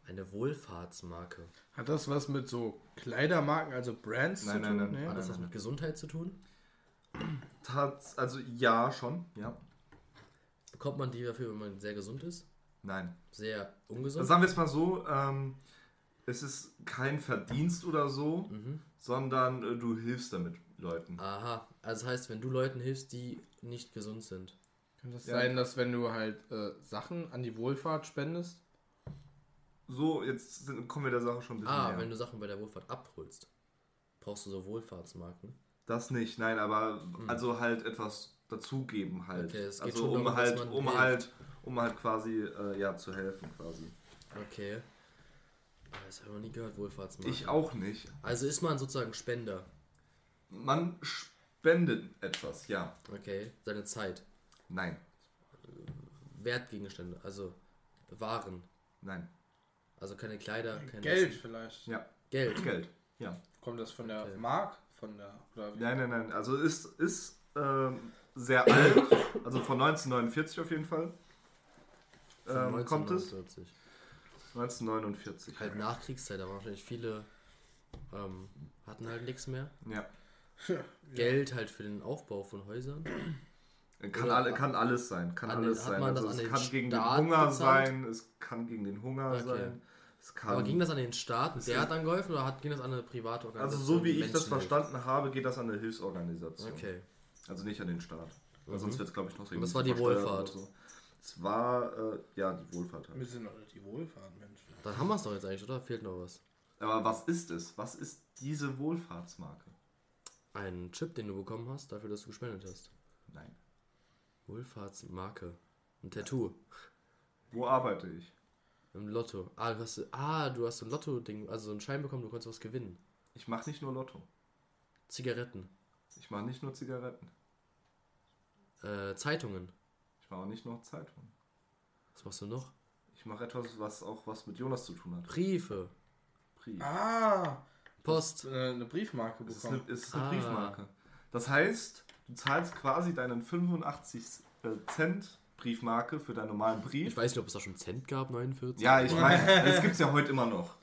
Eine Wohlfahrtsmarke. Hat das was mit so Kleidermarken, also Brands Nein, zu nein, tun? nein. Nee? Hat das nein, was nein. mit Gesundheit zu tun? Tats also ja, schon, ja. Bekommt man die dafür, wenn man sehr gesund ist? Nein. Sehr Also ungesund? sagen wir es mal so, ähm, es ist kein Verdienst oder so, Mhm. sondern äh, du hilfst damit Leuten. Aha. Also das heißt, wenn du Leuten hilfst, die nicht gesund sind. Könnte es Ja. sein, dass wenn du halt äh, Sachen an die Wohlfahrt spendest? So, jetzt sind, kommen wir der Sache schon ein bisschen Ah, näher. wenn du Sachen bei der Wohlfahrt abholst, brauchst du so Wohlfahrtsmarken. Das nicht, nein, aber also halt etwas dazugeben halt. Hm. Okay, es geht also schon um darum, dass halt, man um hilft. halt, um halt quasi äh, ja zu helfen quasi. Okay. Ah, Das habe ich noch nie gehört, Wohlfahrtsmarken. Ich auch nicht. Also ist man sozusagen Spender. Man spendet etwas, ja. Okay. Seine Zeit. Nein, Wertgegenstände, also Waren. nein, Also keine Kleider, kein Geld Essen. vielleicht. ja, Geld. Geld, ja. Kommt das von der Okay. Mark? Von der. Oder wie? Nein, nein, nein. Also ist, ist ähm, sehr alt, also von 1949 auf jeden Fall. Ähm, kommt es? 1949. 1949. Halt Nachkriegszeit, da waren wahrscheinlich viele, ähm, hatten halt nichts mehr. [LAUGHS] Ja. Geld halt für den Aufbau von Häusern. Kann, alle, kann alles sein. Kann an den- alles sein. man Also das es an den kann gegen den Staat Hunger bezahlt? sein, es kann gegen den Hunger Okay. sein, Es kann, Aber ging das an den Staat der hat dann geholfen oder hat, ging das an eine private also Organisation? so wie ich das Menschen hilft? verstanden habe, geht das an eine Hilfsorganisation. Okay. Also nicht an den Staat. Weil Mhm. sonst wird es, glaube ich, noch so Und das war die Wohlfahrt. So. Es war, äh, ja, die Wohlfahrt. Halt. Wir sind doch die Wohlfahrt, Mensch. Dann haben wir es doch jetzt eigentlich, oder? Fehlt noch was. Aber was ist es? Was ist diese Wohlfahrtsmarke? Ein Chip, den du bekommen hast, dafür, dass du gespendet hast. Nein. Wohlfahrtsmarke. Ein Tattoo. Wo arbeite ich? Im Lotto. Ah, du hast, ah, du hast so ein Lotto-Ding, also so einen Schein bekommen, du konntest was gewinnen. Ich mache nicht nur Lotto. Zigaretten. Ich mache nicht nur Zigaretten. Äh, Zeitungen. Ich mache auch nicht nur Zeitungen. Was machst du noch? Ich mache etwas, was auch was mit Jonas zu tun hat. Briefe. Brief. Ah, Post. äh, eine Briefmarke Es ist eine, bekommen. es ist eine Ah. Briefmarke. Das heißt, du zahlst quasi deinen 85 Cent Briefmarke für deinen normalen Brief. Ich weiß nicht, ob es da schon Cent gab, 49. Ja, ich meine, das gibt es ja heute immer noch.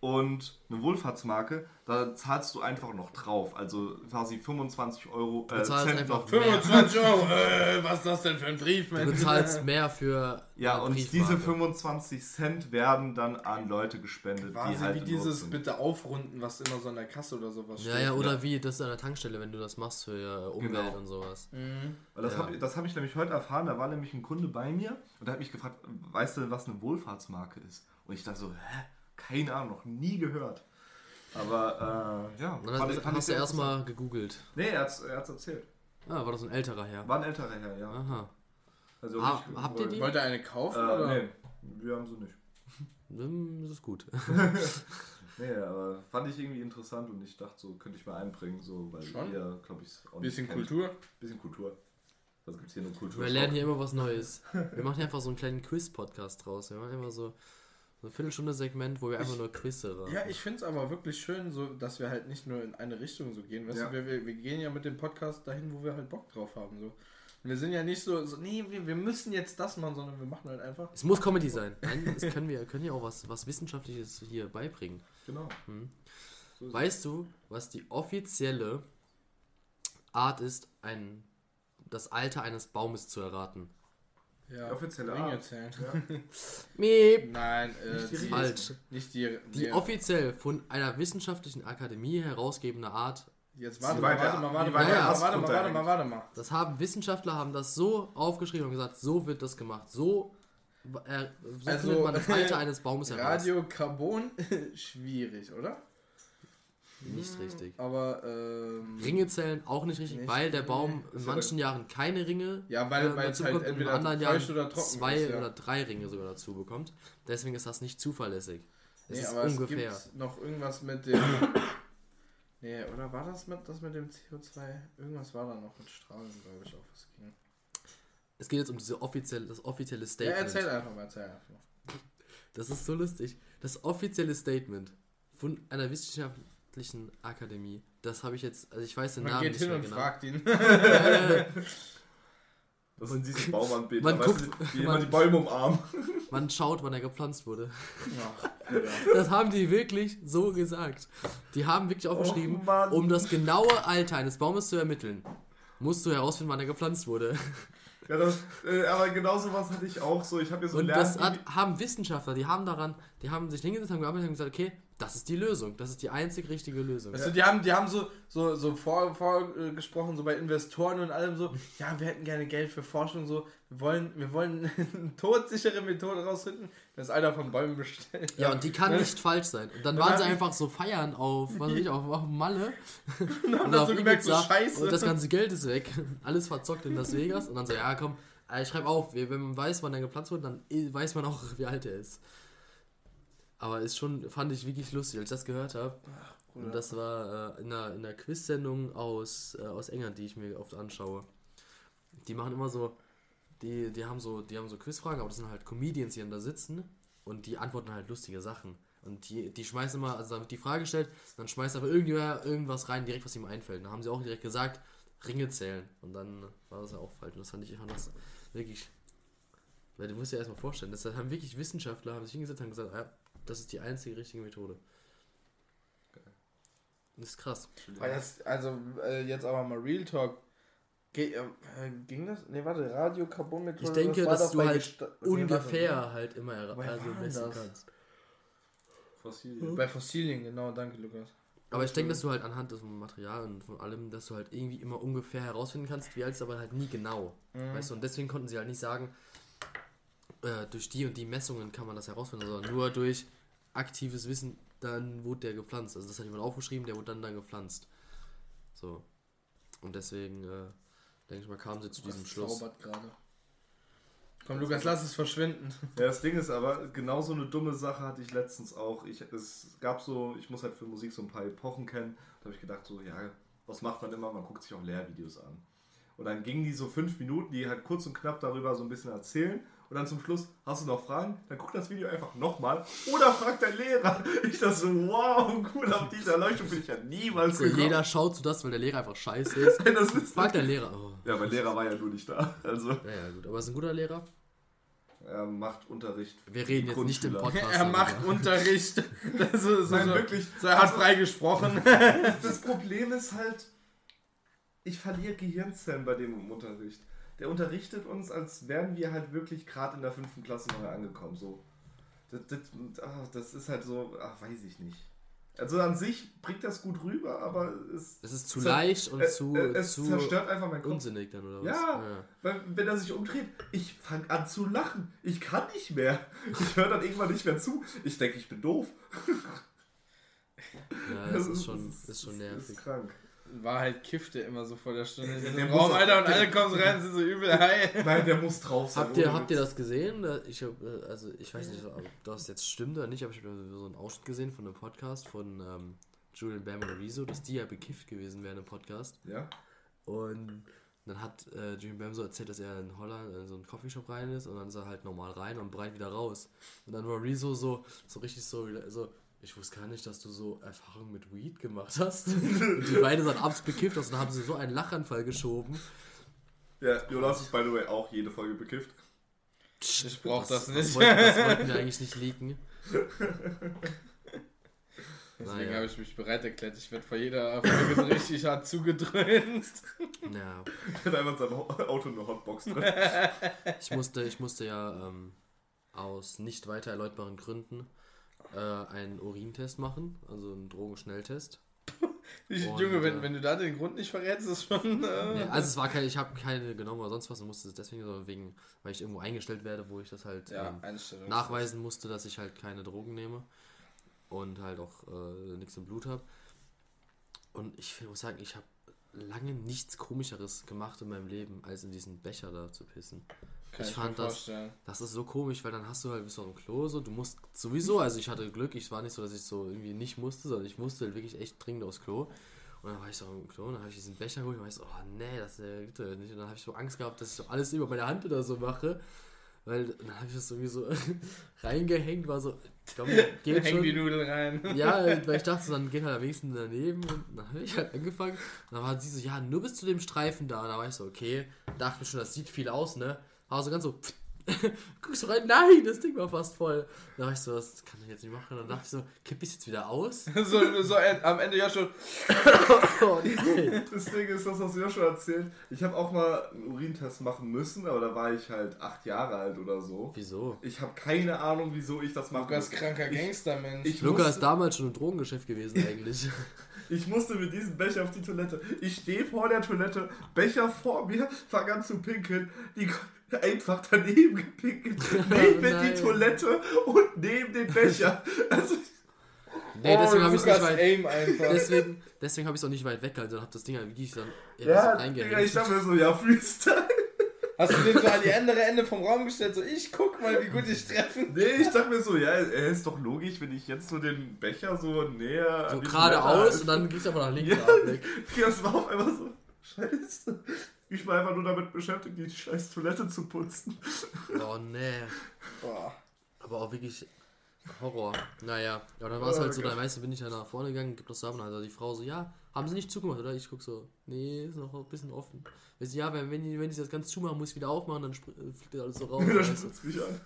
Und eine Wohlfahrtsmarke, da zahlst du einfach noch drauf. Also quasi 25 Euro äh, Du zahlst Cent einfach noch. mehr. 25 [LAUGHS] Euro, äh, was ist das denn für ein Brief, Du Mensch? bezahlst mehr für Ja, eine und Briefmarke. diese 25 Cent werden dann an Leute gespendet, Quasi die halt wie dieses sind. bitte aufrunden, was immer so an der Kasse oder sowas Ja, steht. ja, oder wie das an der Tankstelle, wenn du das machst für äh, Umwelt Genau. und sowas. Mhm. Weil das Ja. habe hab ich nämlich heute erfahren, da war nämlich ein Kunde bei mir und der hat mich gefragt, weißt du, was eine Wohlfahrtsmarke ist? Und ich dachte so, hä? Keine Ahnung, noch nie gehört. Aber äh, ja, dann hast, ich hast du erstmal gegoogelt. Nee, er hat es er hat's erzählt. Ah, war das ein älterer Herr? War ein älterer Herr, ja. Aha. Also Ah, nicht- habt ihr die? Wollt ihr eine kaufen, Äh, oder? nee, wir haben sie nicht. [LAUGHS] Das ist gut. [LAUGHS] Nee, aber fand ich irgendwie interessant und ich dachte so, könnte ich mal einbringen, so, weil Schon? ihr, glaube ich, auch Bisschen nicht kennt. Kultur. Bisschen Kultur. Was gibt's hier nur Kultur? Wir lernen hier immer was Neues. [LAUGHS] Wir machen hier einfach so einen kleinen Quiz-Podcast draus. Wir machen immer so, so eine Viertelstunde-Segment, wo wir einfach nur Quizze. Ja, ich finde es aber wirklich schön, so, dass wir halt nicht nur in eine Richtung so gehen. Weißt Ja. du, wir, wir, wir gehen ja mit dem Podcast dahin, wo wir halt Bock drauf haben. So. Wir sind ja nicht so, so nee, wir, wir müssen jetzt das machen, sondern wir machen halt einfach. Es muss Comedy sein. Nein, es können wir können ja auch was, was Wissenschaftliches hier beibringen. Genau. Hm. So Weißt du, was die offizielle Art ist, ein, das Alter eines Baumes zu erraten? Ja, Die offizielle Ringe Art. zählen. [LAUGHS] Miep. Nein, äh, Nicht die die, Falsch. nicht die. Die offiziell von einer wissenschaftlichen Akademie herausgebende Art, Jetzt warte mal, warte mal, warte mal, warte warte mal, warte mal, warte mal. das haben Wissenschaftler haben das so aufgeschrieben und gesagt, so wird das gemacht. So, äh, so Also, findet man das Alter [LAUGHS] eines Baumes heraus. Radiokarbon, [LAUGHS] schwierig, oder? Nicht richtig. Aber, ähm. Ringe zählen auch nicht richtig, Nicht weil der Baum in ja manchen Jahren keine Ringe Ja, weil- äh, weil es dazu halt bekommt und in anderen Jahren oder zwei ist, ja. oder drei Ringe sogar dazu bekommt. Deswegen ist das nicht zuverlässig. Es Nee, ist aber ungefähr. es gibt noch irgendwas mit dem. [COUGHS] nee, oder war das mit, das mit dem CO2? Irgendwas war da noch mit Strahlen, glaube ich, auch was ging. Es geht jetzt um diese offizielle, das offizielle Ja, Statement. erzähl einfach mal, erzähl einfach mal. Das ist so lustig. Das offizielle Statement von einer wissenschaftlichen Akademie. Das habe ich jetzt, also ich weiß den Man Namen geht nicht hin mehr und genau. fragt ihn. [LAUGHS] Das sind diese Bauernbilder, Man weißt guckt- du, die man- immer die Bäume umarmen. [LAUGHS] man schaut, wann er gepflanzt wurde. Bruder. [LAUGHS] Das haben die wirklich so gesagt. Die haben wirklich aufgeschrieben, Mann. um das genaue Alter eines Baumes zu ermitteln, musst du herausfinden, wann er gepflanzt wurde. Ja, das, äh, aber genau sowas hatte ich auch so. Ich habe ja so Und Lern- das hat, haben Wissenschaftler, die haben daran, die haben sich hingesetzt, haben gearbeitet und gesagt, okay, das ist die Lösung, das ist die einzig richtige Lösung. Du, die haben, die haben so, so, so vorgesprochen, vor, äh, gesprochen, so bei Investoren und allem so, ja, wir hätten gerne Geld für Forschung, so, wir wollen, wir wollen [LAUGHS] eine todsichere Methode rausfinden, das Alter von Bäumen bestellen. Ja, und die kann nicht falsch sein. Und dann Dann waren hab sie ich- einfach so feiern auf, was weiß ich, auf, auf Malle. [LAUGHS] Und haben Und dann so gemerkt, so scheiße. Und das ganze Geld ist weg. [LAUGHS] Alles verzockt in Las Vegas. Und dann so, ja komm, äh, schreib auf, wenn man weiß, wann er gepflanzt wurde, dann i- weiß man auch, wie alt er ist. Aber ist schon, fand ich wirklich lustig, als ich das gehört habe. Und das war äh, in, einer, in einer Quiz-Sendung aus, äh, aus England, die ich mir oft anschaue. Die machen immer so, die, die haben so, die haben so Quizfragen, aber das sind halt Comedians, die dann da sitzen und die antworten halt lustige Sachen. Und die, die schmeißen immer, also dann wird die Frage gestellt, dann schmeißt aber irgendwer irgendwas rein, direkt was ihm einfällt. Dann haben sie auch direkt gesagt, Ringe zählen. Und dann war das ja auch falsch. Und das fand ich, ich fand das wirklich. Weil du musst dir erstmal vorstellen, das haben wirklich Wissenschaftler, haben sich hingesetzt und haben gesagt, ja, das ist die einzige richtige Methode. Das ist krass. Weil das, also äh, jetzt aber mal Real Talk. Ge äh, ging das? Ne, warte, Radiokarbonmethode. Ich denke, war dass du halt Gesta- nee, ungefähr warte, halt immer er- also messen das? kannst. Fossilien. Bei Fossilien, genau, danke Lukas. Aber ich denke, dass du halt anhand des Materials und von allem, dass du halt irgendwie immer ungefähr herausfinden kannst, wie alt es aber halt nie genau. Mhm. Weißt du, und deswegen konnten sie halt nicht sagen, äh, durch die und die Messungen kann man das herausfinden, sondern nur durch aktives Wissen, dann wurde der gepflanzt. Also das hat jemand aufgeschrieben, der wurde dann dann gepflanzt. So. Und deswegen, äh, denke ich mal, kamen sie zu diesem Das Schluss. gerade. Komm Lukas, lass es verschwinden. Ja, das Ding ist aber, genau so eine dumme Sache hatte ich letztens auch. Ich, es gab so, ich muss halt für Musik so ein paar Epochen kennen. Da habe ich gedacht, so, ja, was macht man immer? Man guckt sich auch Lehrvideos an. Und dann gingen die so fünf Minuten, die halt kurz und knapp darüber so ein bisschen erzählen. Und dann zum Schluss, hast du noch Fragen? Dann guck das Video einfach nochmal. Oder fragt der Lehrer. Ich dachte so, wow, cool, auf diese Erleuchtung bin ich ja niemals Der gekommen. Lehrer schaut zu das, weil der Lehrer einfach scheiße ist. [LAUGHS] Das ist Fragt der Lehrer. Oh. ja, mein Lehrer war ja nur nicht da. Also, Ja, ja, gut. Aber ist ein guter Lehrer. er macht Unterricht. für Wir reden jetzt nicht im. Podcast. Er macht darüber. Unterricht. Das ist, Nein, so, wirklich. So, er hat freigesprochen. Das Problem ist halt, ich verliere Gehirnzellen bei dem im Unterricht. Der unterrichtet uns, als wären wir halt wirklich gerade in der fünften Klasse neu angekommen. So. Das, das, ah, das ist halt so, ach, weiß ich nicht. Also an sich bringt das gut rüber, aber es, Es ist zu leicht und äh, zu, es zu zerstört einfach meinen Kopf. unsinnig dann, oder was? Ja. Weil, wenn er sich umdreht, ich fange an zu lachen. Ich kann nicht mehr. Ich höre dann irgendwann nicht mehr zu. Ich denke, ich bin doof. Ja, das ist schon, ist schon Das nervig. ist krank. Wahrheit kifft er immer so vor der Stunde in Der muss Raum, Alter, und der- alle kommen so rein sind so übel high. Nein, der muss drauf sein. Habt ihr, habt ihr das gesehen? Ich hab, äh, also ich weiß nicht, ob das jetzt stimmt oder nicht, aber ich habe so einen Ausschnitt gesehen von einem Podcast von ähm, Julian Bam und Rezo, dass die ja bekifft gewesen wären im Podcast. Ja? Und dann hat äh, Julian Bam so erzählt, dass er in Holland in so einen Coffeeshop rein ist und dann ist er halt normal rein und breit wieder raus. Und dann war Rezo so, so richtig so, so ich wusste gar nicht, dass du so Erfahrungen mit Weed gemacht hast. [LAUGHS] und die beiden sind abends bekifft aus und dann haben sie so einen Lachanfall geschoben. Ja, Jonas ist by the way auch jede Folge bekifft. Ich brauch das Was nicht. wollten, das wollten wir [LAUGHS] eigentlich nicht leaken. Deswegen Naja. habe ich mich bereit erklärt. Ich werde vor jeder Folge so richtig hart zugedröhnt. Ja, Er [LAUGHS] hat einfach in seinem Ho- Auto eine Hotbox drin. ich musste, ich musste ja ähm, aus nicht weiter erläutbaren Gründen äh, einen Urintest machen, also einen Drogenschnelltest. [LAUGHS] Junge, wenn, äh, wenn du da den Grund nicht verrätst, ist schon. Äh, Ja, also es war keine, ich habe keine genommen oder sonst was und musste es deswegen, sondern wegen, weil ich irgendwo eingestellt werde, wo ich das halt ja, ähm, nachweisen musste, dass ich halt keine Drogen nehme und halt auch äh, nichts im Blut habe. Und ich muss sagen, ich habe lange nichts komischeres gemacht in meinem Leben, als in diesen Becher da zu pissen. Kann ich mir fand das-. Das ist so komisch, weil dann hast du halt bist du auf dem Klo so, du musst sowieso, also ich hatte Glück, ich war nicht so, dass ich so irgendwie nicht musste, sondern ich musste halt wirklich echt dringend aufs Klo. Und dann war ich so am Klo und dann habe ich diesen Becher geholt und war ich so, oh nee, das geht doch nicht. Und dann habe ich so Angst gehabt, dass ich so alles über meine Hand oder so mache. Weil dann habe ich das irgendwie so [LAUGHS] reingehängt, war so, komm, [LAUGHS] geht Häng die schon. Nudeln rein. Ja, weil ich dachte, so, dann geht halt am wenigsten daneben und dann habe ich halt angefangen. Und dann war sie so, ja, nur bis zu dem Streifen da. Und da war ich so, okay, dachte mir schon, das sieht viel aus, ne? Aber so ganz so, [LAUGHS] guckst du rein, nein, das Ding war fast voll. Da war ich so, das kann ich jetzt nicht machen. Und dann dachte ich so, kipp ich jetzt wieder aus? [LAUGHS] so, so äh, am Ende ja schon. [LAUGHS] Oh nein. Das Ding ist, das hast du ja schon erzählt. Ich habe auch mal einen Urintest machen müssen, aber da war ich halt acht Jahre alt oder so. Wieso? Ich habe keine Ahnung, wieso ich das machen Lukas kranker Gangstermensch. Ich musste, ist damals schon im Drogengeschäft gewesen eigentlich. ich musste mit diesem Becher auf die Toilette. Ich stehe vor der Toilette, Becher vor mir, fange an zu pinkeln. Die einfach daneben gepinkelt. [LAUGHS] Neben die Toilette und neben den Becher. Also, Nee, deswegen habe ich es nicht weit. Aim einfach. Deswegen, deswegen habe ich es auch nicht weit weggehalten, sondern habe das Ding halt wirklich dann ja, reingehängt. ich dachte mir so, ja, Freestyle. Hast du den so an die andere Ende vom Raum gestellt? So, ich guck mal, wie gut ich treffe. Nee, ich dachte mir so, ja, es ist doch logisch, wenn ich jetzt so den Becher so näher. so geradeaus und dann ging es einfach nach links Ja. ab weg. Das war auch einfach so, scheiße. Ich war einfach nur damit beschäftigt, die scheiß Toilette zu putzen. [LAUGHS] Oh nee. Boah. Aber auch wirklich Horror. Naja, ja, dann war es Oh halt so, dann weißt du, bin ich ja nach vorne gegangen, gibt das Sachen, also die Frau so, ja, haben sie nicht zugemacht, oder? Ich guck so, nee, ist noch ein bisschen offen. Weißt du, ja, wenn, wenn, die, wenn die das ganz zumachen, muss ich wieder aufmachen, dann äh, fliegt das alles so raus. [LAUGHS] Da weißt du. spritzt mich an.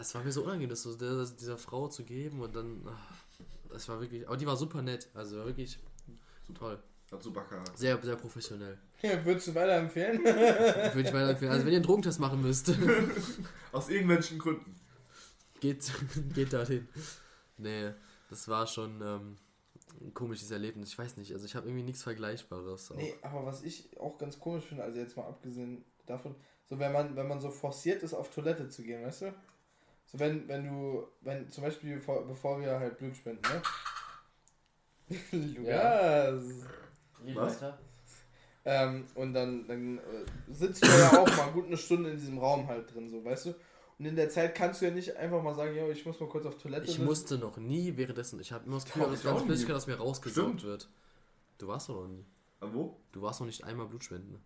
Es war mir so unangenehm, das so der, das dieser Frau zu geben und dann, ach, das war wirklich, aber die war super nett, also war wirklich toll. Hat super Charakter. Sehr, sehr professionell. Ja, würdest du weiterempfehlen? Würde ich weiterempfehlen. Also wenn ihr einen Drogentest machen müsst, [LAUGHS] Aus irgendwelchen Gründen. geht, [LAUGHS] geht dahin. Nee. das war schon ähm, ein komisches Erlebnis. Ich weiß nicht, also ich habe irgendwie nichts Vergleichbares. auch. Nee, aber was ich auch ganz komisch finde, also jetzt mal abgesehen davon, so wenn man, wenn man so forciert ist, auf Toilette zu gehen, weißt du? So wenn, wenn du, wenn zum Beispiel bevor, bevor wir halt Blut spenden, ne? Lukas! Was? Ähm, und dann, dann äh, sitzt du ja auch mal gut eine Stunde in diesem Raum halt drin, so, weißt du? Und in der Zeit kannst du ja nicht einfach mal sagen, ja, ich muss mal kurz auf Toilette. Ich musste noch nie währenddessen, ich habe immer das Gefühl, dass ganz. Flüssigkeit aus mir rausgesaugt Stimmt. wird. Du warst doch noch nie. Ah, Wo? Du warst noch nicht einmal Blutspenden.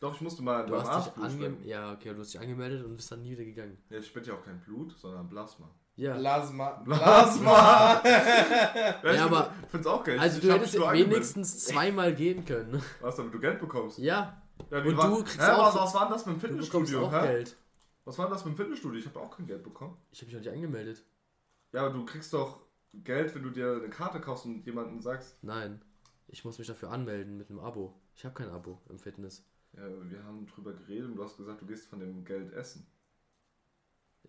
Doch, ich musste mal Du beim hast Arzt dich ange ja, okay, du hast dich angemeldet und bist dann nie wieder gegangen. Ja, ich spende ja auch kein Blut, sondern Plasma. Ja. Plasma. Plasma! [LAUGHS] ja, ich aber- find's auch geil. Also Ich du hättest wenigstens zweimal gehen können. Was, damit du Geld bekommst? Ja, Ja, Und war, du kriegst hä, auch- was, was war denn das mit dem du Fitnessstudio? auch hä? Geld. Was war denn das mit dem Fitnessstudio? Ich habe auch kein Geld bekommen. Ich habe mich noch nicht angemeldet. Ja, aber du kriegst doch Geld, wenn du dir eine Karte kaufst und jemandem sagst, Nein. Ich muss mich dafür anmelden mit einem Abo. Ich habe kein Abo im Fitness. ja, wir haben drüber geredet und du hast gesagt, du gehst von dem Geld essen.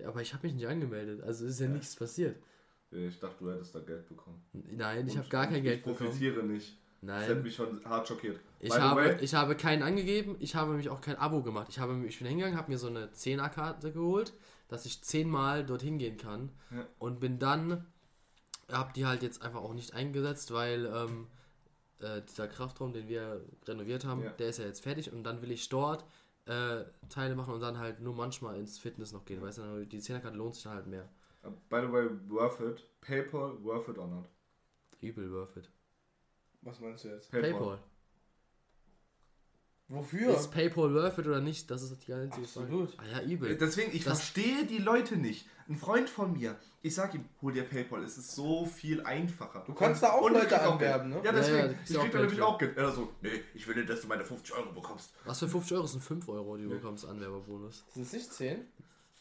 Aber ich habe mich nicht angemeldet. Also ist ja, Ja. nichts passiert. Ich dachte, du hättest da Geld bekommen. Nein, ich habe gar kein Geld Ich bekommen. profitiere nicht. Das hätte Nein. mich schon hart schockiert. Ich By habe, ich habe keinen angegeben, ich habe mich auch kein Abo gemacht. Ich, habe, ich bin hingegangen, habe mir so eine 10er-Karte geholt, dass ich zehnmal dorthin gehen kann. Ja. Und bin dann, habe die halt jetzt einfach auch nicht eingesetzt, weil ähm, äh, dieser Kraftraum, den wir renoviert haben, Ja. der ist ja jetzt fertig. Und dann will ich dort äh, Teile machen und dann halt nur manchmal ins Fitness noch gehen. Weißt du, die 10er-Karte lohnt sich dann halt mehr. Uh, By the way, worth it. PayPal, worth it or not? Übel worth it. Was meinst du jetzt? PayPal. Wofür? Ist PayPal worth it oder nicht? Das ist die einzige Frage. Absolut. Ah ja, übel. Deswegen, ich Das- verstehe die Leute nicht. Ein Freund von mir, ich sag ihm, hol dir PayPal, es ist so viel einfacher. Du kannst da auch Leute anwerben, ne? Ja, Ja, deswegen, ja, kriegst ich krieg da nämlich auch Geld. Er so, nee, ich will nicht, dass du meine 50 Euro bekommst. Was für 50 Euro Das sind 5 Euro, die du bekommst, Anwerberbonus. Sind es nicht 10?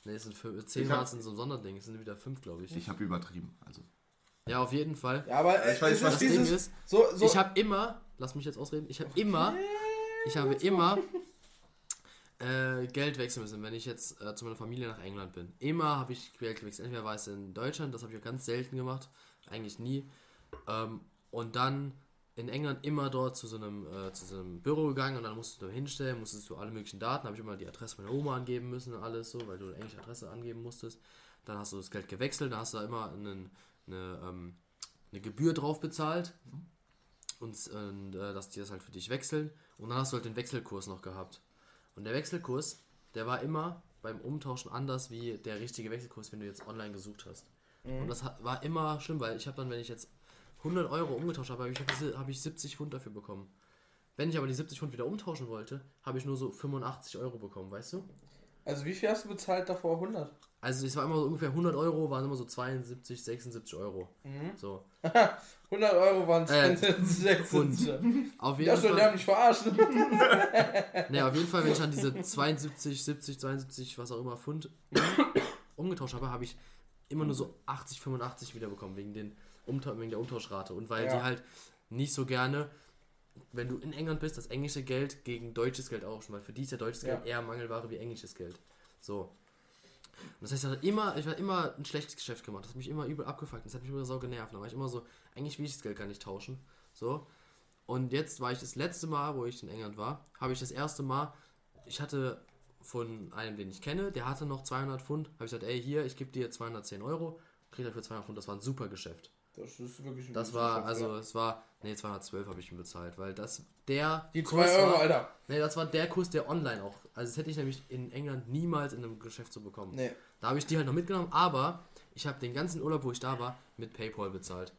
Ne, es sind 5, 10 Ich hab- Mal sind so ein Sonderding, es sind wieder 5, glaube ich. Ich habe übertrieben, also. Ja, auf jeden Fall. Ja, aber Ich weiß, was ist Das dieses, Ding ist, so, so, ich habe immer, lass mich jetzt ausreden, ich habe immer, ich habe immer äh, Geld wechseln müssen, wenn ich jetzt äh, zu meiner Familie nach England bin. Immer habe ich Geld gewechselt. Entweder war es in Deutschland, das habe ich auch ganz selten gemacht, eigentlich nie. Ähm, und dann in England immer dort zu so einem, äh, zu so einem Büro gegangen und dann musstest du hinstellen, musstest du alle möglichen Daten, habe ich immer die Adresse meiner Oma angeben müssen und alles so, weil du eine englische Adresse angeben musstest. Dann hast du das Geld gewechselt, dann hast du da immer einen, eine, ähm, eine Gebühr drauf bezahlt und, und äh, dass die das halt für dich wechseln und dann hast du halt den Wechselkurs noch gehabt. Und der Wechselkurs, der war immer beim Umtauschen anders wie der richtige Wechselkurs, wenn du jetzt online gesucht hast. Und das war immer schlimm, weil ich habe dann, wenn ich jetzt 100 Euro umgetauscht habe, habe ich, hab ich 70 Pfund dafür bekommen. Wenn ich aber die 70 Pfund wieder umtauschen wollte, habe ich nur so 85 Euro bekommen, weißt du? Also wie viel hast du bezahlt davor? 100? Also es war immer so ungefähr 100 Euro, waren immer so 72, 76 Euro. So. [LAUGHS] 100 Euro waren Äh, [LAUGHS] 6 Pfund. Auf jeden Ja schon, die haben mich verarscht. [LAUGHS] Ne, auf jeden Fall, wenn ich dann diese 72, 70, 72, was auch immer Pfund [COUGHS] umgetauscht habe, habe ich immer nur so 80, 85 wiederbekommen, wegen, den Umta wegen der Umtauschrate. Und weil Ja. die halt nicht so gerne, wenn du in England bist, das englische Geld gegen deutsches Geld tauschen, weil für die ist ja deutsches Ja. Geld eher Mangelware wie englisches Geld. So. Und das heißt, ich hatte immer, ich war immer ein schlechtes Geschäft gemacht. Das hat mich immer übel abgefuckt. Das hat mich immer so genervt. Da war ich immer so, eigentlich will ich das Geld gar nicht tauschen. So. Und jetzt war ich das letzte Mal, wo ich in England war, habe ich das erste Mal, ich hatte von einem, den ich kenne, der hatte noch 200 Pfund, habe ich gesagt, ey, hier, ich gebe dir 210 Euro, krieg dafür 200 Pfund, das war ein super Geschäft. Das ist wirklich ein Das war, Geschäft, also ja. es war, nee, 212 habe ich ihm bezahlt, weil das, der Die Kurs 2 Euro, war, Alter. nee, das war der Kurs, der online auch, also das hätte ich nämlich in England niemals in einem Geschäft so bekommen. Nee. Da habe ich die halt noch mitgenommen, aber ich habe den ganzen Urlaub, wo ich da war, mit PayPal bezahlt.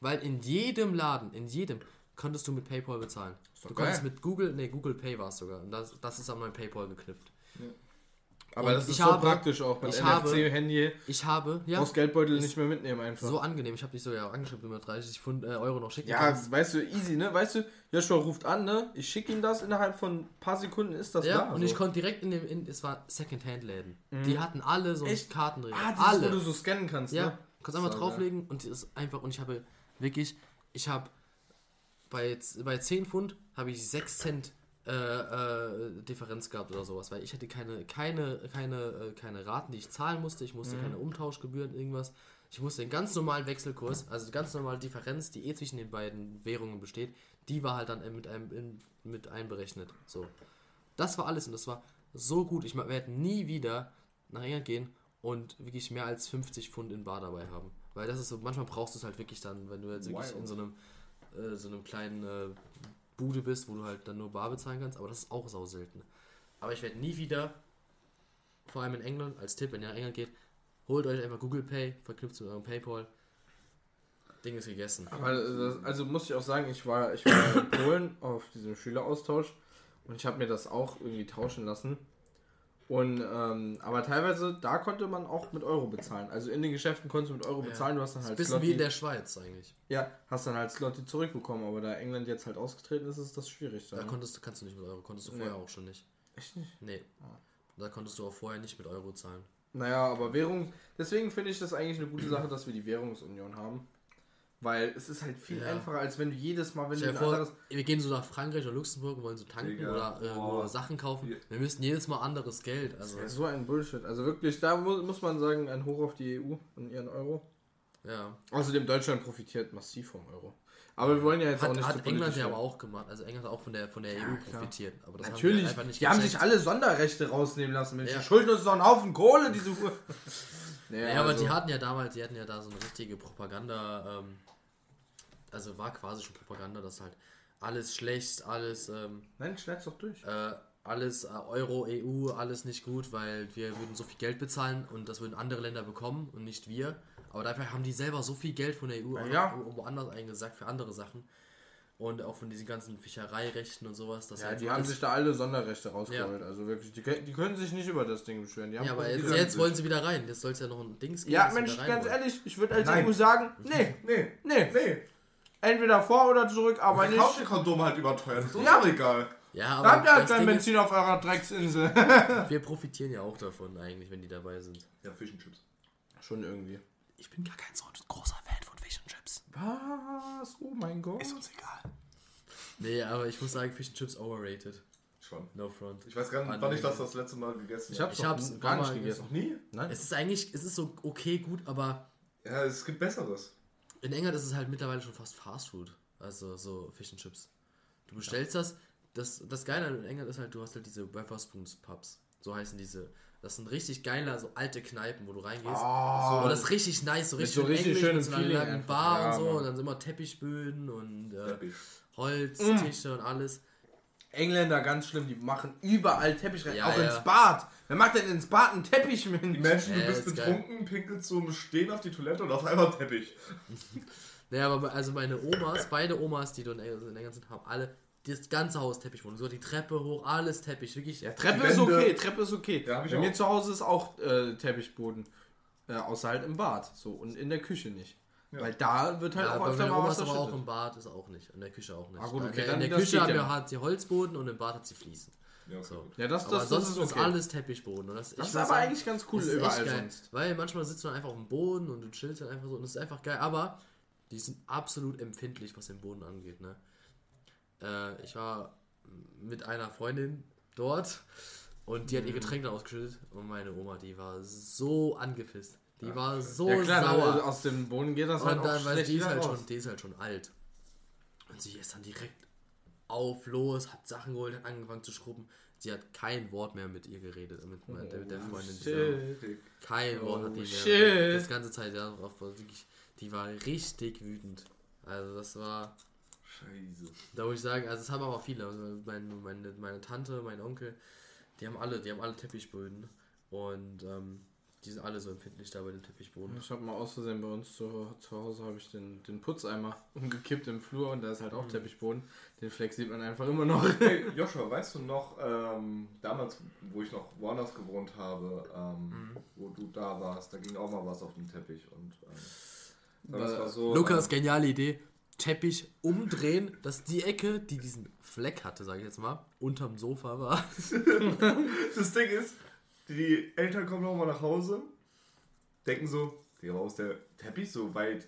Weil in jedem Laden, in jedem, konntest du mit PayPal bezahlen. Du konntest geil. mit Google, nee, Google Pay war es sogar. Und das, das ist an mein PayPal geknüpft. Aber Und das ist so habe- praktisch auch mit NFC-Handy. Ich habe, ja, Brauchst Geldbeutel Ist nicht mehr mitnehmen einfach. so angenehm. Ich habe dich sogar angeschrieben, wenn du mir 30 Pfund, äh, Euro noch schicken ja, kannst. weißt du, easy, ne? Weißt du, Joshua ruft an, ne? Ich schicke ihm das, innerhalb von ein paar Sekunden ist das Ja, da. und so. ich konnte direkt in dem, in, es war Secondhand-Läden. Die hatten alle so Mhm. Echt? Karten drin. Ah, dieses, alle. wo du so scannen kannst, Ja, ne? kannst einfach So, drauflegen und es ist einfach, und ich habe wirklich, ich habe bei, bei 10 Pfund habe ich 6 Cent äh, äh, Differenz gehabt oder sowas, weil ich hatte keine, keine, keine, äh, keine Raten, die ich zahlen musste, ich Mhm. musste keine Umtauschgebühren, irgendwas. Ich musste den ganz normalen Wechselkurs, also die ganz normale Differenz, die eh zwischen den beiden Währungen besteht, die war halt dann mit, einem, in, mit einberechnet. So. Das war alles und das war so gut. Ich werde nie wieder nach England gehen und wirklich mehr als 50 Pfund in Bar dabei haben. Weil das ist so, manchmal brauchst du es halt wirklich dann, wenn du jetzt wirklich Wild. in so einem, äh, so einem kleinen äh, Bude bist, wo du halt dann nur Bar bezahlen kannst, aber das ist auch sau selten. Aber ich werde nie wieder, vor allem in England, als Tipp, wenn ihr nach England geht, holt euch einfach Google Pay, verknüpft es mit eurem Paypal. Ding ist gegessen. Aber das, also muss ich auch sagen, ich war, ich war in Polen auf diesem Schüleraustausch und ich habe mir das auch irgendwie tauschen lassen. Und ähm, aber teilweise da konnte man auch mit Euro bezahlen. Also in den Geschäften konntest du mit Euro bezahlen. Du hast dann Das ist halt ein bisschen Slotty, wie in der Schweiz eigentlich. ja, hast dann halt Slotty zurückbekommen. Aber da England jetzt halt ausgetreten ist, ist das schwierig. Da Dann, ne? konntest, du- kannst du nicht mit Euro, konntest du Nee. vorher auch schon nicht. Echt nicht? Nee. Da konntest du auch vorher nicht mit Euro zahlen. Naja, aber Währung. Deswegen finde ich das eigentlich eine gute Sache, dass wir die Währungsunion haben. Weil es ist halt viel Ja. einfacher, als wenn du jedes Mal, wenn Stell du ein vor, anderes. wir gehen so nach Frankreich oder Luxemburg und wollen so tanken Digga, oder irgendwo boah. Sachen kaufen. Ja. Wir müssten jedes Mal anderes Geld. Also, Ja, so ein Bullshit. Also wirklich, da mu muss man sagen, ein Hoch auf die EU und ihren Euro. ja. Außerdem Deutschland profitiert massiv vom Euro. Aber wir wollen ja jetzt auch Hat, nicht hat zu England ja aber auch gemacht. Also England hat auch von der, von der EU klar. profitiert. Aber das Natürlich, haben wir einfach nicht die haben sich alle Sonderrechte rausnehmen lassen. Mensch, Ja. die schulden uns doch einen Haufen Kohle, diese Uhr. [LAUGHS] [LAUGHS] naja, Ja, aber also- die hatten ja damals, die hatten ja da so eine richtige Propaganda, ähm, also war quasi schon Propaganda, dass halt alles schlecht, alles, ähm, Nein, schneid's doch durch. äh, alles äh, Euro, EU, alles nicht gut, weil wir würden so viel Geld bezahlen und das würden andere Länder bekommen und nicht wir. Aber dafür haben die selber so viel Geld von der EU Ja, ja. auch woanders eingesagt für andere Sachen. Und auch von diesen ganzen Fischereirechten und sowas. Dass Ja, jetzt die haben sich da alle Sonderrechte rausgeholt. Also wirklich, die, können- die können sich nicht über das Ding beschweren. Die haben Ja, aber jetzt, jetzt wollen sie wieder rein. Jetzt soll es ja noch ein Dings Ja, dass sie Mensch, ganz wollen. ehrlich, ich würde als Nein. EU sagen, [LAUGHS] nee, Nee, nee, nee. Entweder vor oder zurück, aber nicht. kauft ihr Kondom halt überteuert. Das ist uns Ja. egal. Ja, Da aber habt ihr halt kein ist, Benzin auf eurer Drecksinsel. [LAUGHS] wir profitieren ja auch davon eigentlich, wenn die dabei sind. Ja, Fish and Chips. Schon irgendwie. Ich bin gar kein so großer Fan von Fish and Chips. Was? Oh mein Gott. Ist uns egal. Nee, aber ich muss sagen, Fish and Chips overrated. Schon. No front. Ich weiß gar nicht, Ah, wann ich das das letzte Mal gegessen Ich habe. hab's, Ich hab's gar ein nicht paar Mal gegessen. Noch nie? Nein? Es ist eigentlich, es ist so okay gut, aber Ja, es gibt Besseres. In England ist es halt mittlerweile schon fast Fast Food. Also so Fish and Chips. Du bestellst das, das, das Geile in England ist halt, du hast halt diese Weatherspoons Pubs. So heißen diese. Das sind richtig geile, so alte Kneipen, wo du reingehst. Oh, Und das ist richtig nice, so richtig so schön richtig schönem mit so einer langen. Bar Ja, und so. Mann. Und dann sind immer Teppichböden und äh, Teppich. Holz, Mm. Tische und alles. Engländer ganz schlimm, die machen überall Teppich rein. Ja, auch ja. ins Bad. Wer macht denn ins Bad einen Teppich mit? Die Menschen, du Ja, bist ist betrunken, pinkelst zum Stehen auf die Toilette und auf einmal Teppich. [LAUGHS] Naja, aber also meine Omas, beide Omas, die dort in England in England sind, haben alle das ganze Haus Teppichboden. So die Treppe hoch, alles Teppich. Wirklich. Ja, Treppe Die ist okay, Treppe ist okay. Ja, Bei mir zu Hause ist auch äh, Teppichboden. Äh, außer halt im Bad. So, und in der Küche nicht. Ja. Weil da wird halt Ja, auch öfter mal was aber auch im Bad ist auch nicht. In der Küche auch nicht. Ah, gut, okay, in der, in der das Küche haben ja wir, hat sie Holzboden und im Bad hat sie Fliesen. Ja, okay, So. Ja, das, aber das, das ansonsten ist ist, okay. alles Teppichboden. Und das, ich Das ist aber sagen, eigentlich ganz cool das überall geil. sonst. Weil manchmal sitzt du einfach auf dem Boden und du chillst dann einfach so und das ist einfach geil. Aber die sind absolut empfindlich, was den Boden angeht. Ne? Äh, ich war mit einer Freundin dort und die hat ihr Mhm. Getränk dann ausgeschüttet und meine Oma, die war so angepisst. Die war so Ja klar, sauer. dann, aus dem Boden geht das halt Und dann, auch weißt du, schlecht die ist halt schon, die ist halt schon alt. Und sie ist dann direkt auf, los, hat Sachen geholt, hat angefangen zu schrubben. Sie hat kein Wort mehr mit ihr geredet, mit, mit, der- mit der Freundin. die da- Shit. Kein Wort hat die Oh, mehr. shit. Das ganze Zeit, ja, drauf war wirklich, die war richtig wütend. Also das war, Scheiße. da muss ich sagen, also es haben aber viele. Also meine, meine, meine Tante, mein Onkel, die haben alle, die haben alle Teppichböden. Und ähm, die sind alle so empfindlich da bei den Teppichboden. Ich habe mal aus Versehen bei uns zu, zu Hause habe ich den, den Putzeimer [LAUGHS] umgekippt im Flur und da ist halt Mhm. auch Teppichboden. Den Fleck sieht man einfach immer noch. Hey, [LAUGHS] Joshua, weißt du noch, ähm, damals, wo ich noch woanders gewohnt habe, ähm, Mhm. wo du da warst, da ging auch mal was auf dem Teppich und ähm, das war so. Lukas, geniale Idee. Teppich umdrehen, dass die Ecke, die diesen Fleck hatte, sage ich jetzt mal, unterm Sofa war. [LAUGHS] Das Ding ist, die Eltern kommen nochmal nach Hause, denken so, Digga, warum ist der Teppich so weit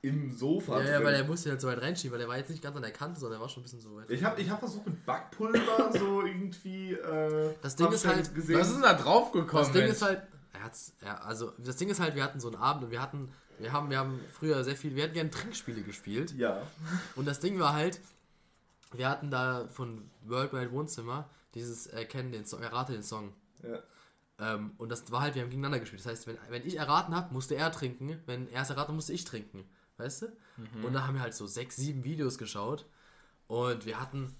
im Sofa Ja, ja, weil er musste halt so weit reinschieben, weil der war jetzt nicht ganz an der Kante, sondern er war schon ein bisschen so weit. ich habe ich hab versucht mit Backpulver [LAUGHS] so irgendwie. Äh, Das Ding ist halt- gesehen. Was ist denn da drauf gekommen? das Ding Mensch? ist halt, er hat's, er, also das Ding ist halt, wir hatten so einen Abend und wir hatten, wir haben, wir haben früher sehr viel, wir hatten gerne Trinkspiele gespielt. Ja. Und das Ding war halt, wir hatten da von Worldwide Wohnzimmer dieses Erkennen den Song, errate den Song. Ja. Ähm, und das war halt, wir haben gegeneinander gespielt. Das heißt, wenn, wenn ich erraten habe, musste er trinken. Wenn er es erraten hat, musste ich trinken. Weißt du? Und da haben wir halt so sechs, sieben Videos geschaut. Und wir hatten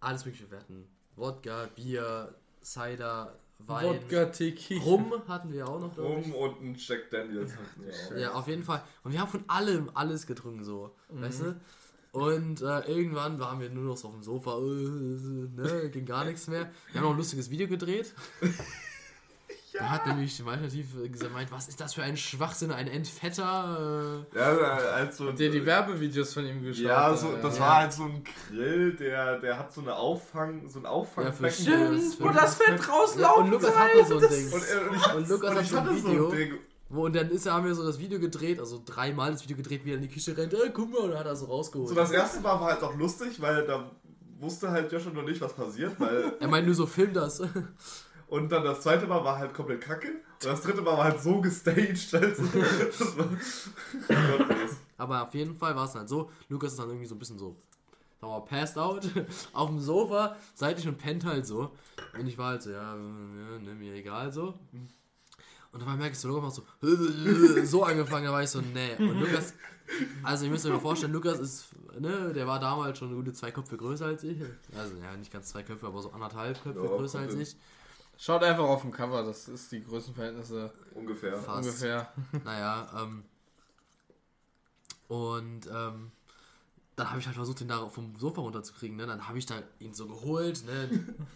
alles mögliche. Wir hatten Wodka, Bier, Cider, Wein. Wodka Tiki. Rum hatten wir auch noch. Rum und ein Jack Daniels hatten wir auch. Ja, auf jeden Fall. Und wir haben von allem alles getrunken, so. Weißt du? Und äh, irgendwann waren wir nur noch so auf dem Sofa, äh, ne, ging gar nichts mehr. Wir haben noch ein lustiges Video gedreht. [LAUGHS] Da hat nämlich Maltativ gemeint, was ist das für ein Schwachsinn, ein Entfetter? Äh, Ja, also. Habt ihr die Werbevideos von ihm geschaut? Ja, so, das Ja. war halt so ein Grill, der, der hat so eine Auffang, so ein Ja, Auffangbecken. für Stimmt, wo das Fett ja, rauslaufen und Lukas hatte so ein Ding. und, äh, und, ich, Und Lukas und hat ich so ein hatte Video. Ding. Und dann ist haben wir so das Video gedreht, also dreimal das Video gedreht, wie er in die Küche rennt, äh, guck mal, und dann hat er so rausgeholt. So, das erste Mal war halt auch lustig, weil da wusste halt Joshua noch nicht, was passiert, weil [LAUGHS] er meint nur so, film das. [LAUGHS] Und dann das zweite Mal war halt komplett kacke. Und das dritte Mal war halt so gestaged. Also, [LAUGHS] das war gottlos. Aber auf jeden Fall war es halt so, Lukas ist dann irgendwie so ein bisschen so, mal, passed out, auf dem Sofa, seitlich und pennt halt so. Und ich war halt so, ja, ja ne, mir egal so. Und dann merke ich so, Lukas macht so, [LAUGHS] so angefangen, da war ich so, nee. Und Lukas, also ihr müsst euch mal vorstellen, Lukas ist, ne, der war damals schon gute zwei Köpfe größer als ich. Also ja, nicht ganz zwei Köpfe, aber so anderthalb Köpfe Ja, größer als ich. Schaut einfach auf dem Cover, das ist die Größenverhältnisse Ungefähr. Fast. ungefähr. Naja, ähm. Und ähm, dann habe ich halt versucht, ihn da vom Sofa runterzukriegen. Ne? Dann habe ich da ihn so geholt. Ne?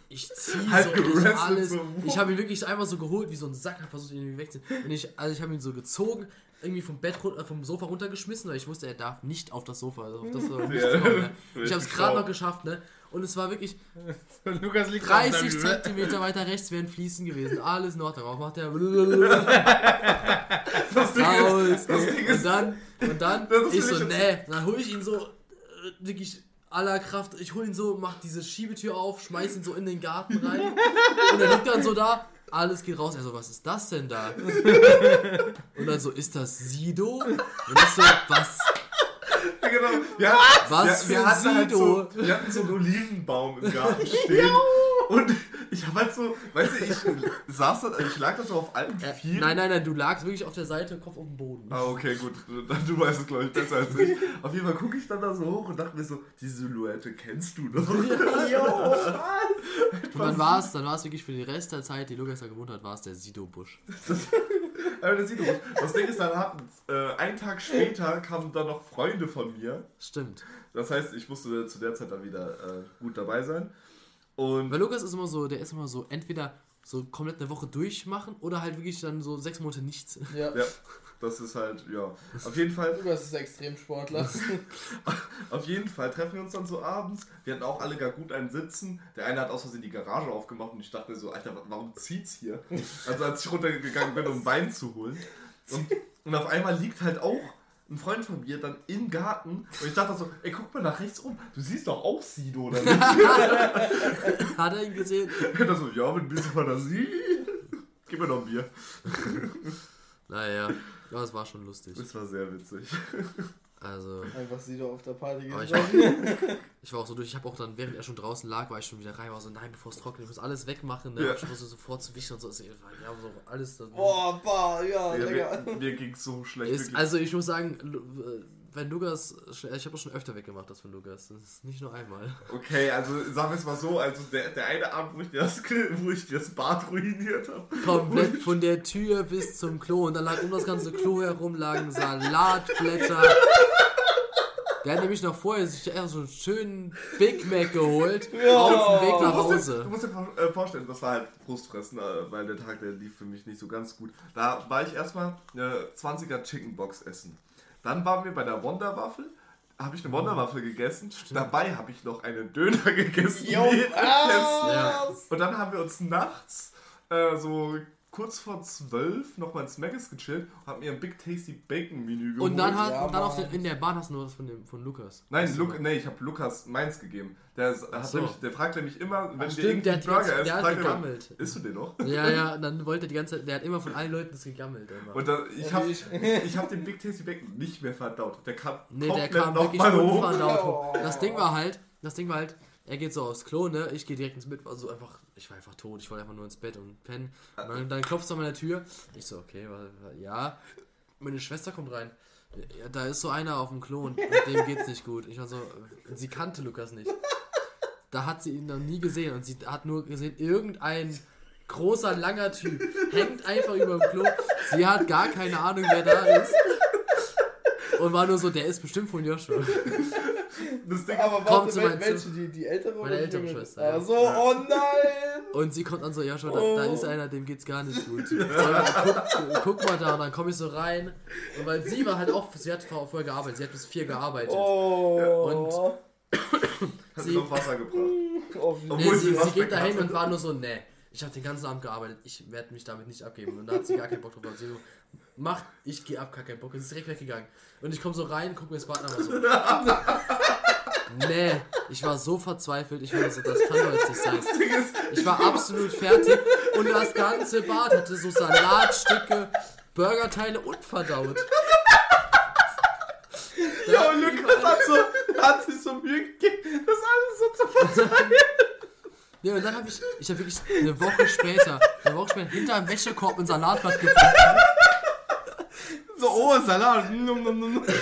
Ich ziehe Halt so alles. Ich habe ihn wirklich einfach so geholt, wie so ein Sack, habe versucht, ihn irgendwie wegzuziehen. Und ich, also ich habe ihn so gezogen, irgendwie vom Bett runter, vom Sofa runtergeschmissen, weil ich wusste, er darf nicht auf das Sofa. Also auf das Sofa nicht Ja. kommen, ne? [LAUGHS] Ich habe es gerade noch geschafft, ne? Und es war wirklich [LAUGHS] Lukas liegt 30 auf der Zentimeter weiter rechts wären Fließen gewesen. Alles Ordnung. Auch macht er [LAUGHS] Das Ding ist, das Ding Und ist dann, und dann, Das ist ich so, nee, dann hole ich ihn so, äh, wirklich aller Kraft, ich hole ihn so, mach diese Schiebetür auf, schmeiß ihn so in den Garten rein und er liegt dann so da, alles geht raus, er so, was ist das denn da? Und dann so, ist das Sido? Und ich so, was, genau. Wir hatten, Was wir, für hatten halt so, Sido? Wir hatten so einen Olivenbaum im Garten [LAUGHS] stehen. Und ich habe halt so, weißt du, ich saß da, ich lag da so auf allen äh, Vieren. nein, nein, nein, du lagst wirklich auf der Seite, Kopf auf dem Boden. Ah, okay, gut. Dann Du weißt es, glaube ich, besser als ich. Auf jeden Fall gucke ich dann da so hoch und dachte mir so, die Silhouette kennst du doch. [LAUGHS] Und dann war es, dann war es wirklich für den Rest der Zeit, die Lukas da gewohnt hat, war es der Sido-Busch. [LAUGHS] Aber das sieht doch Das Ding ist, dann hatten, äh, einen Tag später kamen dann noch Freunde von mir. Stimmt. Das heißt, ich musste zu der Zeit dann wieder äh, gut dabei sein. Und Weil Lukas ist immer so, der ist immer so, entweder so komplett eine Woche durchmachen oder halt wirklich dann so sechs Monate nichts. Ja. ja, das ist halt, ja. Auf jeden Fall, Lukas ist Extremsportler. [LAUGHS] auf jeden Fall treffen wir uns dann so abends. Wir hatten auch alle gar gut einen Sitzen. Der eine hat aus Versehen die Garage aufgemacht und ich dachte mir so, Alter, warum zieht's hier? Also als ich runtergegangen bin, um Wein zu holen. Und, und auf einmal liegt halt auch ein Freund von mir dann im Garten und ich dachte so, ey, guck mal nach rechts rum, du siehst doch auch Sido, oder nicht? [LAUGHS] Hat er ihn gesehen? Und [LAUGHS] er so, ja, mit ein bisschen Fantasie. Gib mir noch ein Bier. Naja, ja, es war schon lustig. Das war sehr witzig. Also, Einfach Sido auf der Party aber ich, [LAUGHS] ich war auch so durch, ich habe auch dann, während er schon draußen lag, war ich schon wieder rein, war so, nein, bevor es trocknet, ich muss alles wegmachen, ne? Ja. Ich musste sofort zu wischen und so. Also, Ja, so alles. Das, Boah, bah, ja, Ja, Digga. mir mir ging's so schlecht. ist, also ich muss sagen, äh, wenn Lukas, ich habe das schon öfter weggemacht, das von Lukas. Das ist nicht nur einmal. Okay, also sagen wir es mal so, also der, der eine Abend, wo ich dir das, wo ich dir das Bad ruiniert habe. Komplett von der Tür bis zum Klo und dann lag um das ganze Klo herum lagen Salatblätter. Der hat nämlich noch vorher sich so einen schönen Big Mac geholt auf dem Weg nach Du musst, dir, Hause. du musst dir vor- äh, vorstellen, das war halt Frustfressen, äh, weil der Tag, der lief für mich nicht so ganz gut. Da war ich erstmal eine 20er Chicken Box essen. Dann waren wir bei der Wonderwaffel, habe ich eine Wonderwaffel gegessen. Dabei habe ich noch einen Döner [LAUGHS] gegessen. Jo, Ja. Und dann haben wir uns nachts äh, so kurz vor 12 nochmal ins Maggis gechillt und hab mir ein Big Tasty Bacon Menü geholt. Und dann, hat, Ja, und dann auf den, in der Bahn hast du nur was von, dem, von Lukas. Nein, Luke, nee, ich habe Lukas meins gegeben. Der, ist, hat so. nämlich, der fragt nämlich immer, wenn Ach, stimmt, der hat die ganze- Burger der hat fragt er immer, gegammelt. Isst du den noch? Ja, ja, [LAUGHS] dann wollte die ganze Zeit, der hat immer von allen Leuten das gegammelt. Immer. Und da, ich habe ich- hab den Big Tasty Bacon nicht mehr verdaut. Der kam Nee, der kam noch wirklich mal hoch. unverdaut hoch. Das Ding war halt, das Ding war halt, er geht so aufs Klo, ne? Ich gehe direkt ins Bett, war so einfach, ich war einfach tot, ich wollte einfach nur ins Bett und pennen. Und dann, dann klopft es an meiner Tür. Ich so, okay, ja. Meine Schwester kommt rein. Ja, da ist so einer auf dem Klo und mit dem geht's nicht gut. Ich war so, sie kannte Lukas nicht. Da hat sie ihn noch nie gesehen und sie hat nur gesehen, irgendein großer, langer Typ hängt einfach über dem Klo. Sie hat gar keine Ahnung, wer da ist. Und war nur so, der ist bestimmt von Joshua. Das Ding Aber Kommt warte, zu welche, die, die ältere Meine oder ältere? Schwester, ja. Ach so, oh nein! Und sie kommt an so, Joshua, da, Oh. da ist einer, dem geht's gar nicht gut. guck, guck mal da, und dann komme ich so rein. Und weil sie war halt auch, sie hat vor- vorher gearbeitet, sie hat bis vier gearbeitet. Oh. hat sie- noch Wasser gebracht. Oh, Nee, sie, sie geht dahin und war nur so, nee, ich habe den ganzen Abend gearbeitet, ich werde mich damit nicht abgeben. Und da hat sie gar keinen Bock drauf. Und sie so, mach, ich gehe ab, gar keinen Bock. Und sie ist direkt weggegangen. Und ich komme so rein, guck mir das Bad an und so. [LAUGHS] Nee, ich war so verzweifelt, ich war so, das kann doch jetzt nicht sein. [LAUGHS] Ich war absolut fertig und das ganze Bad hatte so Salatstücke, Burgerteile und verdaut. Ja, und Lukas hat, so, hat sich so Mühe gegeben, das alles so zu verteilen. Ja, und dann habe ich, ich habe wirklich eine Woche später, eine Woche später hinter einem Wäschekorb ein Salatblatt gefunden. So, oh, Salat. Num. [LAUGHS]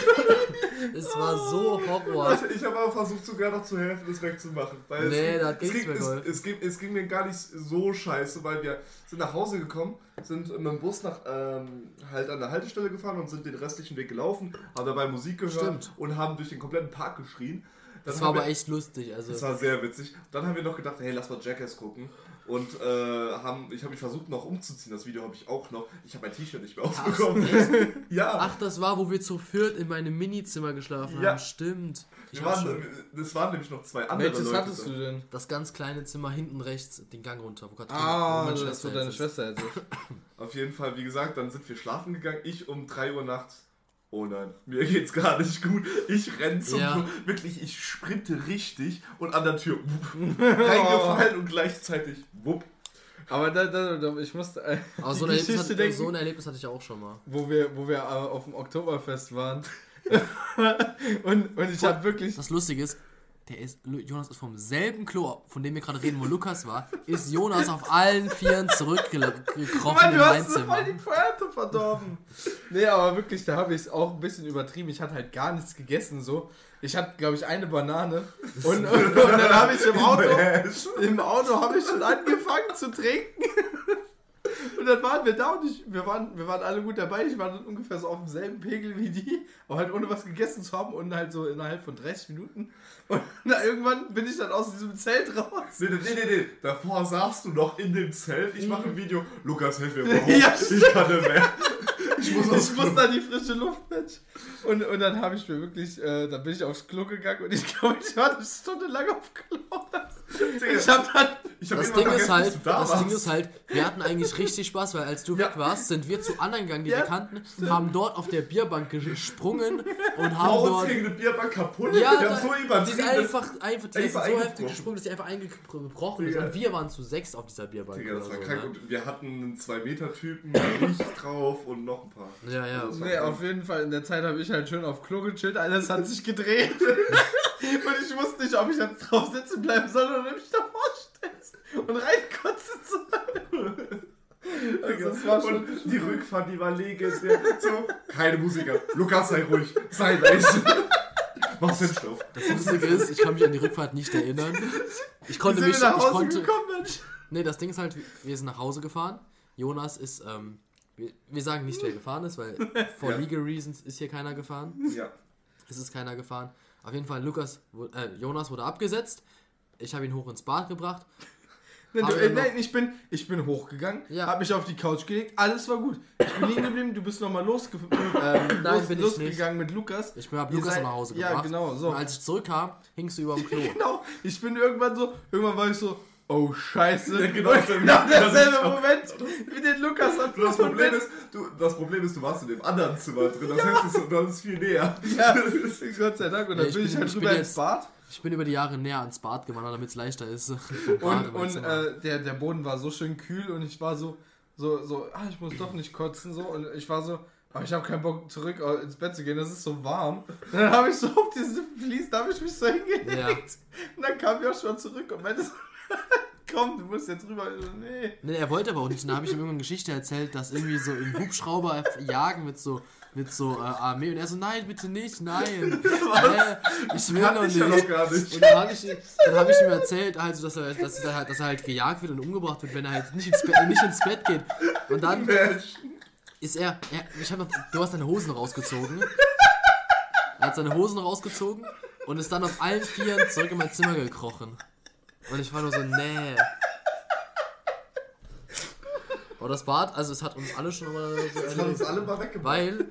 Es war so Horror. Ich, ich habe aber versucht sogar noch zu helfen, das wegzumachen. Weil Nee, es, da hat es, ging, es, es, ging, es ging mir gar nicht so scheiße, weil wir sind nach Hause gekommen, sind mit dem Bus nach ähm, halt an der Haltestelle gefahren und sind den restlichen Weg gelaufen, haben dabei Musik gehört Stimmt. und haben durch den kompletten Park geschrien. Dann Das war aber wir- echt lustig. Also, Das war sehr witzig. Dann haben wir noch gedacht, hey, lass mal Jackass gucken. Und äh, haben, ich habe mich versucht noch umzuziehen. Das Video habe ich auch noch. Ich habe mein T-Shirt nicht mehr ausbekommen. [LAUGHS] ja. ach, das war, wo wir zu viert in meinem Minizimmer geschlafen Ja. haben. Stimmt. Ich wir waren, schon. das waren nämlich noch zwei andere Welches Leute. hattest du denn? Das ganz kleine Zimmer hinten rechts, den Gang runter, wo Katrin, Ah, wo meine das ist jetzt deine. Schwester jetzt. Auf jeden Fall, wie gesagt, dann sind wir schlafen gegangen. Ich um 3 Uhr nachts. Oh nein, mir geht's gar nicht gut. Ich renn zum Ja. Klo. Wirklich, ich sprinte richtig und an der Tür wupp, [LAUGHS] reingefallen und gleichzeitig wupp. Aber da, da, da, ich musste. Äh, Aber so ein, [LAUGHS] Erlebnis hatte, denken, so ein Erlebnis hatte ich auch schon mal. wo wir, wo wir äh, auf dem Oktoberfest waren. [LAUGHS] und, und ich habe wirklich. Das Lustige ist, der ist, Jonas ist vom selben Klo, von dem wir gerade reden, wo Lukas war, ist Jonas auf allen Vieren zurückgekrochen Mann, in du mein hast so voll die Pointe verdorben. nee, aber wirklich, da habe ich es auch ein bisschen übertrieben. Ich hatte halt gar nichts gegessen so. Ich hatte, glaube ich, eine Banane. Und, und, und dann habe ich im Auto, [LAUGHS] im Auto habe ich schon angefangen zu trinken. Und dann waren wir da und ich, wir, waren, wir waren alle gut dabei. Ich war dann ungefähr so auf demselben Pegel wie die, aber halt ohne was gegessen zu haben und halt so innerhalb von 30 Minuten. Und dann irgendwann bin ich dann aus diesem Zelt raus. Nee, nee, nee, nee. Davor saßt du noch in dem Zelt. Ich mache ein Video. Lukas, hilf mir [LAUGHS] hoch. Ja, ich kann nicht mehr. [LAUGHS] Ich muss Ich muss da die frische Luft mit. Und, und dann habe ich mir wirklich, äh, dann bin ich aufs Klo gegangen und ich glaube, ich war eine Stunde lang auf Klo. Ich habe dann, Ich hab Das Ding ist halt, da das warst. Ding ist halt, wir hatten eigentlich richtig Spaß, weil als du Ja. weg warst, sind wir zu anderen gegangen, die Ja. wir kannten, haben dort auf der Bierbank gesprungen und haben Vor uns dort gegen eine Bierbank kaputt. Ja, wir haben so die sind einfach, einfach, die einfach sind so heftig gesprungen, dass sie einfach eingebrochen ist. Und wir waren zu sechs auf dieser Bierbank. Digga, das war so, krank. ne? Und wir hatten einen 2-Meter-Typen, Licht drauf und noch ein paar. Ja, ja. Also nee, auf jeden Fall, in der Zeit habe ich halt schön auf Klo gechillt, alles hat sich gedreht. [LAUGHS] und ich wusste nicht, ob ich jetzt drauf sitzen bleiben soll oder mich davor stellen und reinkotzen soll. Also, das war schon. und die Rückfahrt, die war legendär. So, keine Musiker. Lukas, sei ruhig. Sei leise. [LAUGHS] Mach's den Stoff. Das Lustige ist, ich kann mich an die Rückfahrt nicht erinnern. Ich konnte Wie mich, nach ich Hause konnte, gekommen, Mensch? nee, das Ding ist halt, wir sind nach Hause gefahren. Jonas ist, ähm, wir, wir sagen nicht, wer gefahren ist, weil [LAUGHS] for Ja. legal reasons ist hier keiner gefahren. Ja. Es ist keiner gefahren. Auf jeden Fall, Lukas, äh, Jonas wurde abgesetzt. Ich habe ihn hoch ins Bad gebracht. [LAUGHS] Nein, du, äh, nein, ich bin, ich bin hochgegangen, Ja. hab mich auf die Couch gelegt, alles war gut. Ich bin liegen geblieben, du bist nochmal losge [LAUGHS] ähm, Nein, los, bin losgegangen mit Lukas. Ich habe Ihr Lukas seid- nach Hause ja, gebracht. genau, so. Und als ich zurückkam, hingst du über dem Klo. Genau, ich bin irgendwann so, irgendwann war ich so, oh scheiße. genau, so- genau das ist derselbe auch- Moment, wie den Lukas hat. Das Problem, ist, du, das Problem ist, du warst in dem anderen Zimmer drin. Das heißt, es- das ist viel näher. Ja, Gott sei Dank. Und dann Ja, ich bin ich halt ich bin rüber ins Bad. Ich bin über die Jahre näher ans Bad gewandert, damit es leichter ist. [LAUGHS] Und, und äh, der, der Boden war so schön kühl und ich war so, so, so, ah, ich muss doch nicht kotzen, so. Und ich war so, aber ich habe keinen Bock zurück äh, ins Bett zu gehen, das ist so warm. Und dann habe ich so auf diese Fliesen, da habe ich mich so hingelegt. Ja. Und dann kam Joshua zurück und meinte so, [LAUGHS] komm, du musst jetzt rüber. Nee. Nee, er wollte aber auch nicht. Und da habe ich ihm irgendwann eine Geschichte erzählt, dass irgendwie so im Hubschrauber jagen mit so mit so äh, Armee. Und er so, nein, bitte nicht, nein. [LAUGHS] äh, ich will noch ich ja nicht. noch nicht. Und dann habe ich, ihm- dann hab ich ihm erzählt, also, dass, er, dass, er halt, dass er halt gejagt wird und umgebracht wird, wenn er halt nicht ins, Bett, nicht ins Bett geht. Und dann ist er, er ich hab noch, du hast deine Hosen rausgezogen. Er hat seine Hosen rausgezogen und ist dann auf allen Vieren zurück in mein Zimmer gekrochen. Und ich war nur so, nee. Aber das Bad, also es hat uns alle schon mal so Das haben uns alle mal weggebracht. weil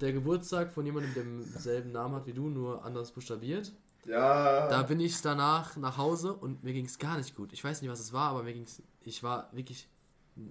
der Geburtstag von jemandem, der denselben Namen hat wie du, nur anders buchstabiert. Ja. Da bin ich danach nach Hause und mir ging es gar nicht gut. Ich weiß nicht, was es war, aber mir ging es. Ich war wirklich.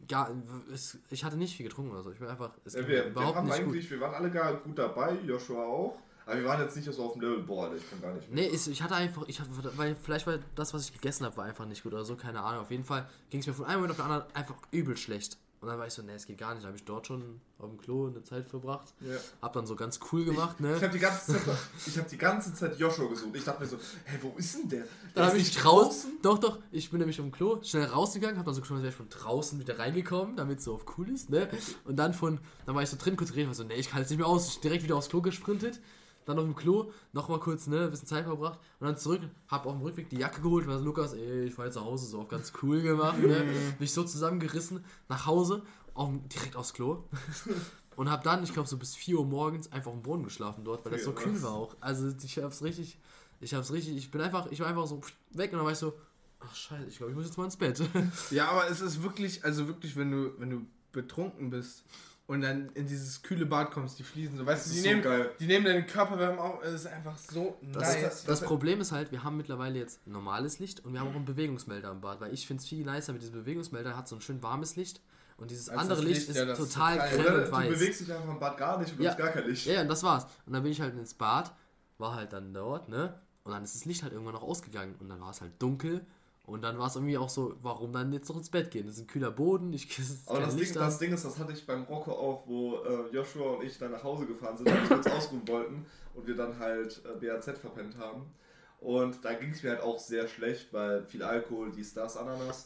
Gar, es, ich hatte nicht viel getrunken oder so. Ich bin einfach. Es Ja, wir, wir haben nicht eigentlich, gut. wir waren alle gar gut dabei, Joshua auch. Aber wir waren jetzt nicht so auf dem Level, boah, ich kann gar nicht mehr. Nee, ich, ich hatte einfach. Ich hatte, weil vielleicht war das, was ich gegessen habe, war einfach nicht gut oder so, keine Ahnung. Auf jeden Fall ging es mir von einem Moment auf den anderen einfach übel schlecht. Und dann war ich so, nee, es geht gar nicht. Da habe ich dort schon auf dem Klo eine Zeit verbracht. Ja. Hab dann so ganz cool gemacht, ne? Ich habe die ganze Zeit, ich habe die ganze Zeit Joshua gesucht. Ich dachte mir so, hey, wo ist denn der? der Dann habe ich nicht draußen, doch, doch, ich bin nämlich vom Klo schnell rausgegangen, habe dann so geschaut, als wäre ich von draußen wieder reingekommen, damit es so auf cool ist, ne? Und dann von, dann war ich so drin kurz geredet, war so, nee, ich kann jetzt nicht mehr aus, ich direkt wieder aufs Klo gesprintet, dann auf dem Klo, nochmal kurz, ne, ein bisschen Zeit verbracht und dann zurück, hab auf dem Rückweg die Jacke geholt, war so, Lukas, ey, ich fahr jetzt nach Hause, so auf ganz cool gemacht, ne? [LAUGHS] Mich so zusammengerissen, nach Hause, auf, direkt aufs Klo. [LAUGHS] Und hab dann, ich glaube, so bis 4 Uhr morgens einfach auf dem Boden geschlafen dort, weil das so kühl war auch. Also ich hab's richtig, ich hab's richtig, ich bin einfach, ich war einfach so weg und dann war ich so, ach scheiße, ich glaube, ich muss jetzt mal ins Bett. [LAUGHS] Ja, aber es ist wirklich, also wirklich, wenn du, wenn du betrunken bist und dann in dieses kühle Bad kommst, die Fliesen so, weißt du, Das die ist so nehmen, geil. die nehmen deinen Körperwärme auf, es ist einfach so Das, nice. das Problem ist halt, wir haben mittlerweile jetzt normales Licht und wir haben auch einen Bewegungsmelder im Bad, weil ich finde es viel nicer mit diesem Bewegungsmelder, hat so ein schön warmes Licht und dieses Als andere das Licht, Licht, ist ja, das ist total grell Oder und du weiß. bewegst dich einfach im Bad gar nicht und Ja. hast gar kein Licht. Ja, ja, und das war's. Und dann bin ich halt ins Bad, war halt dann dort, ne? Und dann ist das Licht halt irgendwann noch ausgegangen und dann war es halt dunkel und dann war es irgendwie auch so, warum dann jetzt noch ins Bett gehen? Das ist ein kühler Boden, ich es Aber das Ding, das Ding ist, das hatte ich beim Rocco auch, wo äh, Joshua und ich dann nach Hause gefahren sind, weil wir uns ausruhen wollten und wir dann halt äh, BAZ verpennt haben. Und da ging es mir halt auch sehr schlecht, weil viel Alkohol, dies, das, Ananas.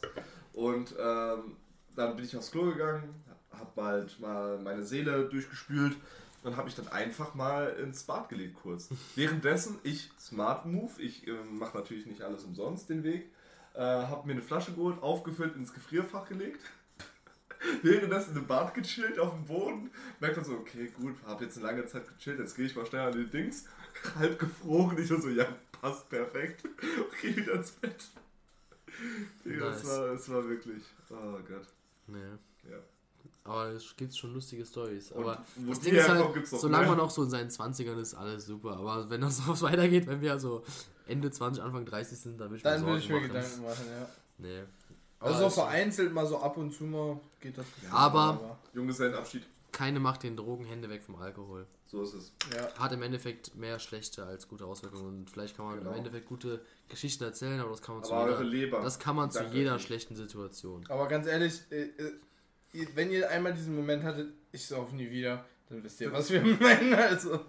Und ähm, dann bin ich aufs Klo gegangen, hab bald mal meine Seele durchgespült und habe ich dann einfach mal ins Bad gelegt kurz. Währenddessen ich Smart Move, ich äh, mache natürlich nicht alles umsonst den Weg, äh, habe mir eine Flasche geholt, aufgefüllt, ins Gefrierfach gelegt. [LAUGHS] Währenddessen im Bad gechillt auf dem Boden. Merkt man so, okay, gut, habe jetzt eine lange Zeit gechillt, jetzt gehe ich mal schnell an die Dings. [LAUGHS] Halb gefroren. Ich so, ja, passt perfekt. [LAUGHS] Okay, wieder ins Bett. Digga, es, Nice. war, es war wirklich, oh Gott. Nee. Ja. Aber es gibt schon lustige Stories. Und Aber wo das Ding ist halt, solange man auch so in seinen 20ern ist, alles super. Aber wenn das so weitergeht, wenn wir so Ende 20, Anfang 30 sind, dann würde ich mir Dann Sorgen würde ich mir machen. Gedanken machen, ja. Nee. Also Aber so es- vereinzelt mal so ab und zu mal geht das. Aber- Junggesellenabschied, Keine macht den Drogen Hände weg vom Alkohol. so ist es. Ja. Hat im Endeffekt mehr schlechte als gute Auswirkungen. Und vielleicht kann man Genau. im Endeffekt gute Geschichten erzählen, aber das kann man zu Aber eure jeder, Leber. das kann man zu Danke. jeder schlechten Situation. Aber ganz ehrlich, äh, äh, wenn ihr einmal diesen Moment hattet, ich sauf nie wieder, dann wisst ihr, was wir [LAUGHS] meinen. Also.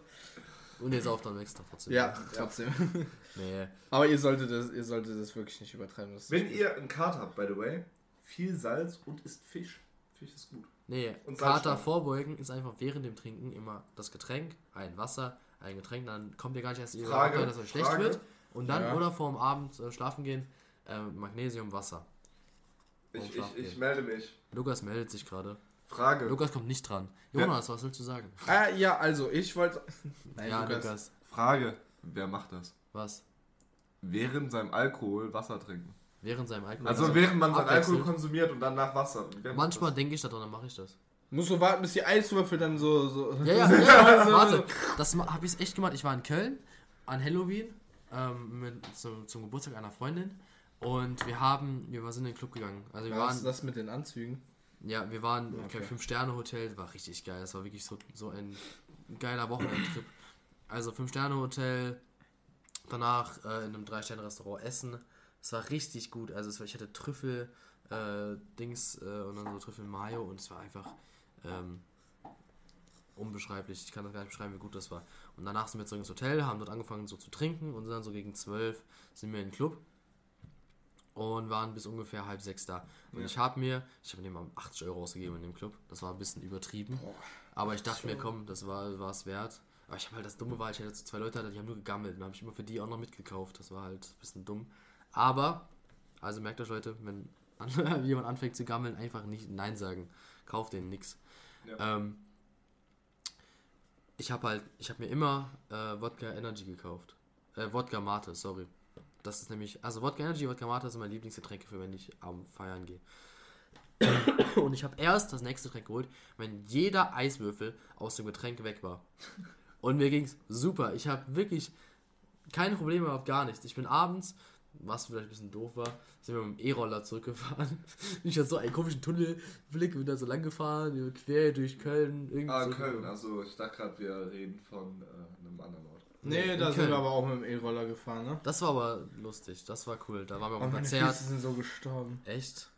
Und ihr sauft dann extra trotzdem. Ja, trotzdem. [LAUGHS] Nee. Aber ihr solltet das, ihr solltet das wirklich nicht übertreiben. Wenn ihr einen Kater habt, by the way, viel Salz und isst Fisch. Fisch ist gut. Nee, Und Kater vorbeugen ist einfach während dem Trinken immer das Getränk, ein Wasser, ein Getränk, dann kommt ihr gar nicht erst in die Frage, Lage, dass euch schlecht Frage. wird. Und dann, Ja. oder vorm Abend äh, schlafen gehen, äh, Magnesium, Wasser. Ich, ich, ich melde mich. Lukas meldet sich gerade. Frage. Lukas kommt nicht dran. Ja. Jonas, was willst du sagen? Ah, ja, also ich wollte. [LAUGHS] Nein, ja, Lukas. Lukas. Frage. Wer macht das? Was? Während seinem Alkohol Wasser trinken. Während seinem Alkohol. Also während man seinen. Alkohol konsumiert und dann nach Wasser. Wer Manchmal denke ich daran, dann mache ich das. Musst du warten, bis die Eiswürfel dann so. so Ja, ja, [LAUGHS] ja, warte. Das habe ich echt gemacht. Ich war in Köln an Halloween ähm, mit, zum, zum Geburtstag einer Freundin Und wir haben, wir sind in den Club gegangen. Also wir War waren, das mit den Anzügen? Ja, wir waren Okay. im Fünf-Sterne-Hotel, war richtig geil. Das war wirklich so, so ein geiler Wochenendtrip. Also Fünf-Sterne-Hotel, danach äh, in einem Drei-Sterne-Restaurant essen. Es war richtig gut. Also es war, ich hatte Trüffel, äh, Dings äh, und dann so Trüffel Mayo und es war einfach ähm, unbeschreiblich. Ich kann das gar nicht beschreiben, wie gut das war. Und danach sind wir zurück ins Hotel, haben dort angefangen so zu trinken und sind dann so gegen zwölf sind wir in den Club und waren bis ungefähr halb sechs da. Und Ja. ich habe mir, ich habe mir mal 80 Euro ausgegeben in dem Club. Das war ein bisschen übertrieben. Aber ich dachte mir, komm, das war es wert. Aber ich habe halt das Dumme war, ich hatte so zwei Leute, die haben nur gegammelt. Dann habe ich immer für die auch noch mitgekauft. Das war halt ein bisschen dumm. Aber, also merkt euch Leute, wenn an, [LAUGHS] jemand anfängt zu gammeln, einfach nicht Nein sagen. Kauft denen nix. Ja. Ähm, ich habe halt, ich habe mir immer äh, Wodka Energy gekauft. Äh, Wodka Mate, sorry. Das ist nämlich, also Wodka Energy, Wodka Mate sind meine Lieblingsgetränke für wenn ich am Feiern gehe. [COUGHS] Und ich habe erst das nächste Getränk geholt, wenn jeder Eiswürfel aus dem Getränk weg war. Und mir ging's super. Ich habe wirklich keine Probleme gehabt, gar nichts. Ich bin abends, was vielleicht ein bisschen doof war, sind wir mit dem E-Roller zurückgefahren. [LAUGHS] Ich hatte so einen komischen Tunnelblick, bin da so lang gefahren, quer durch Köln. Irgendwie Ah, so. Köln. Also ich dachte gerade, wir reden von äh, einem anderen Ort. Nee, da sind Köln. wir aber auch mit dem E-Roller gefahren, ne? Das war aber lustig, das war cool. Da waren wir auf Oh, dem meine Konzert. Füße sind so gestorben. Echt?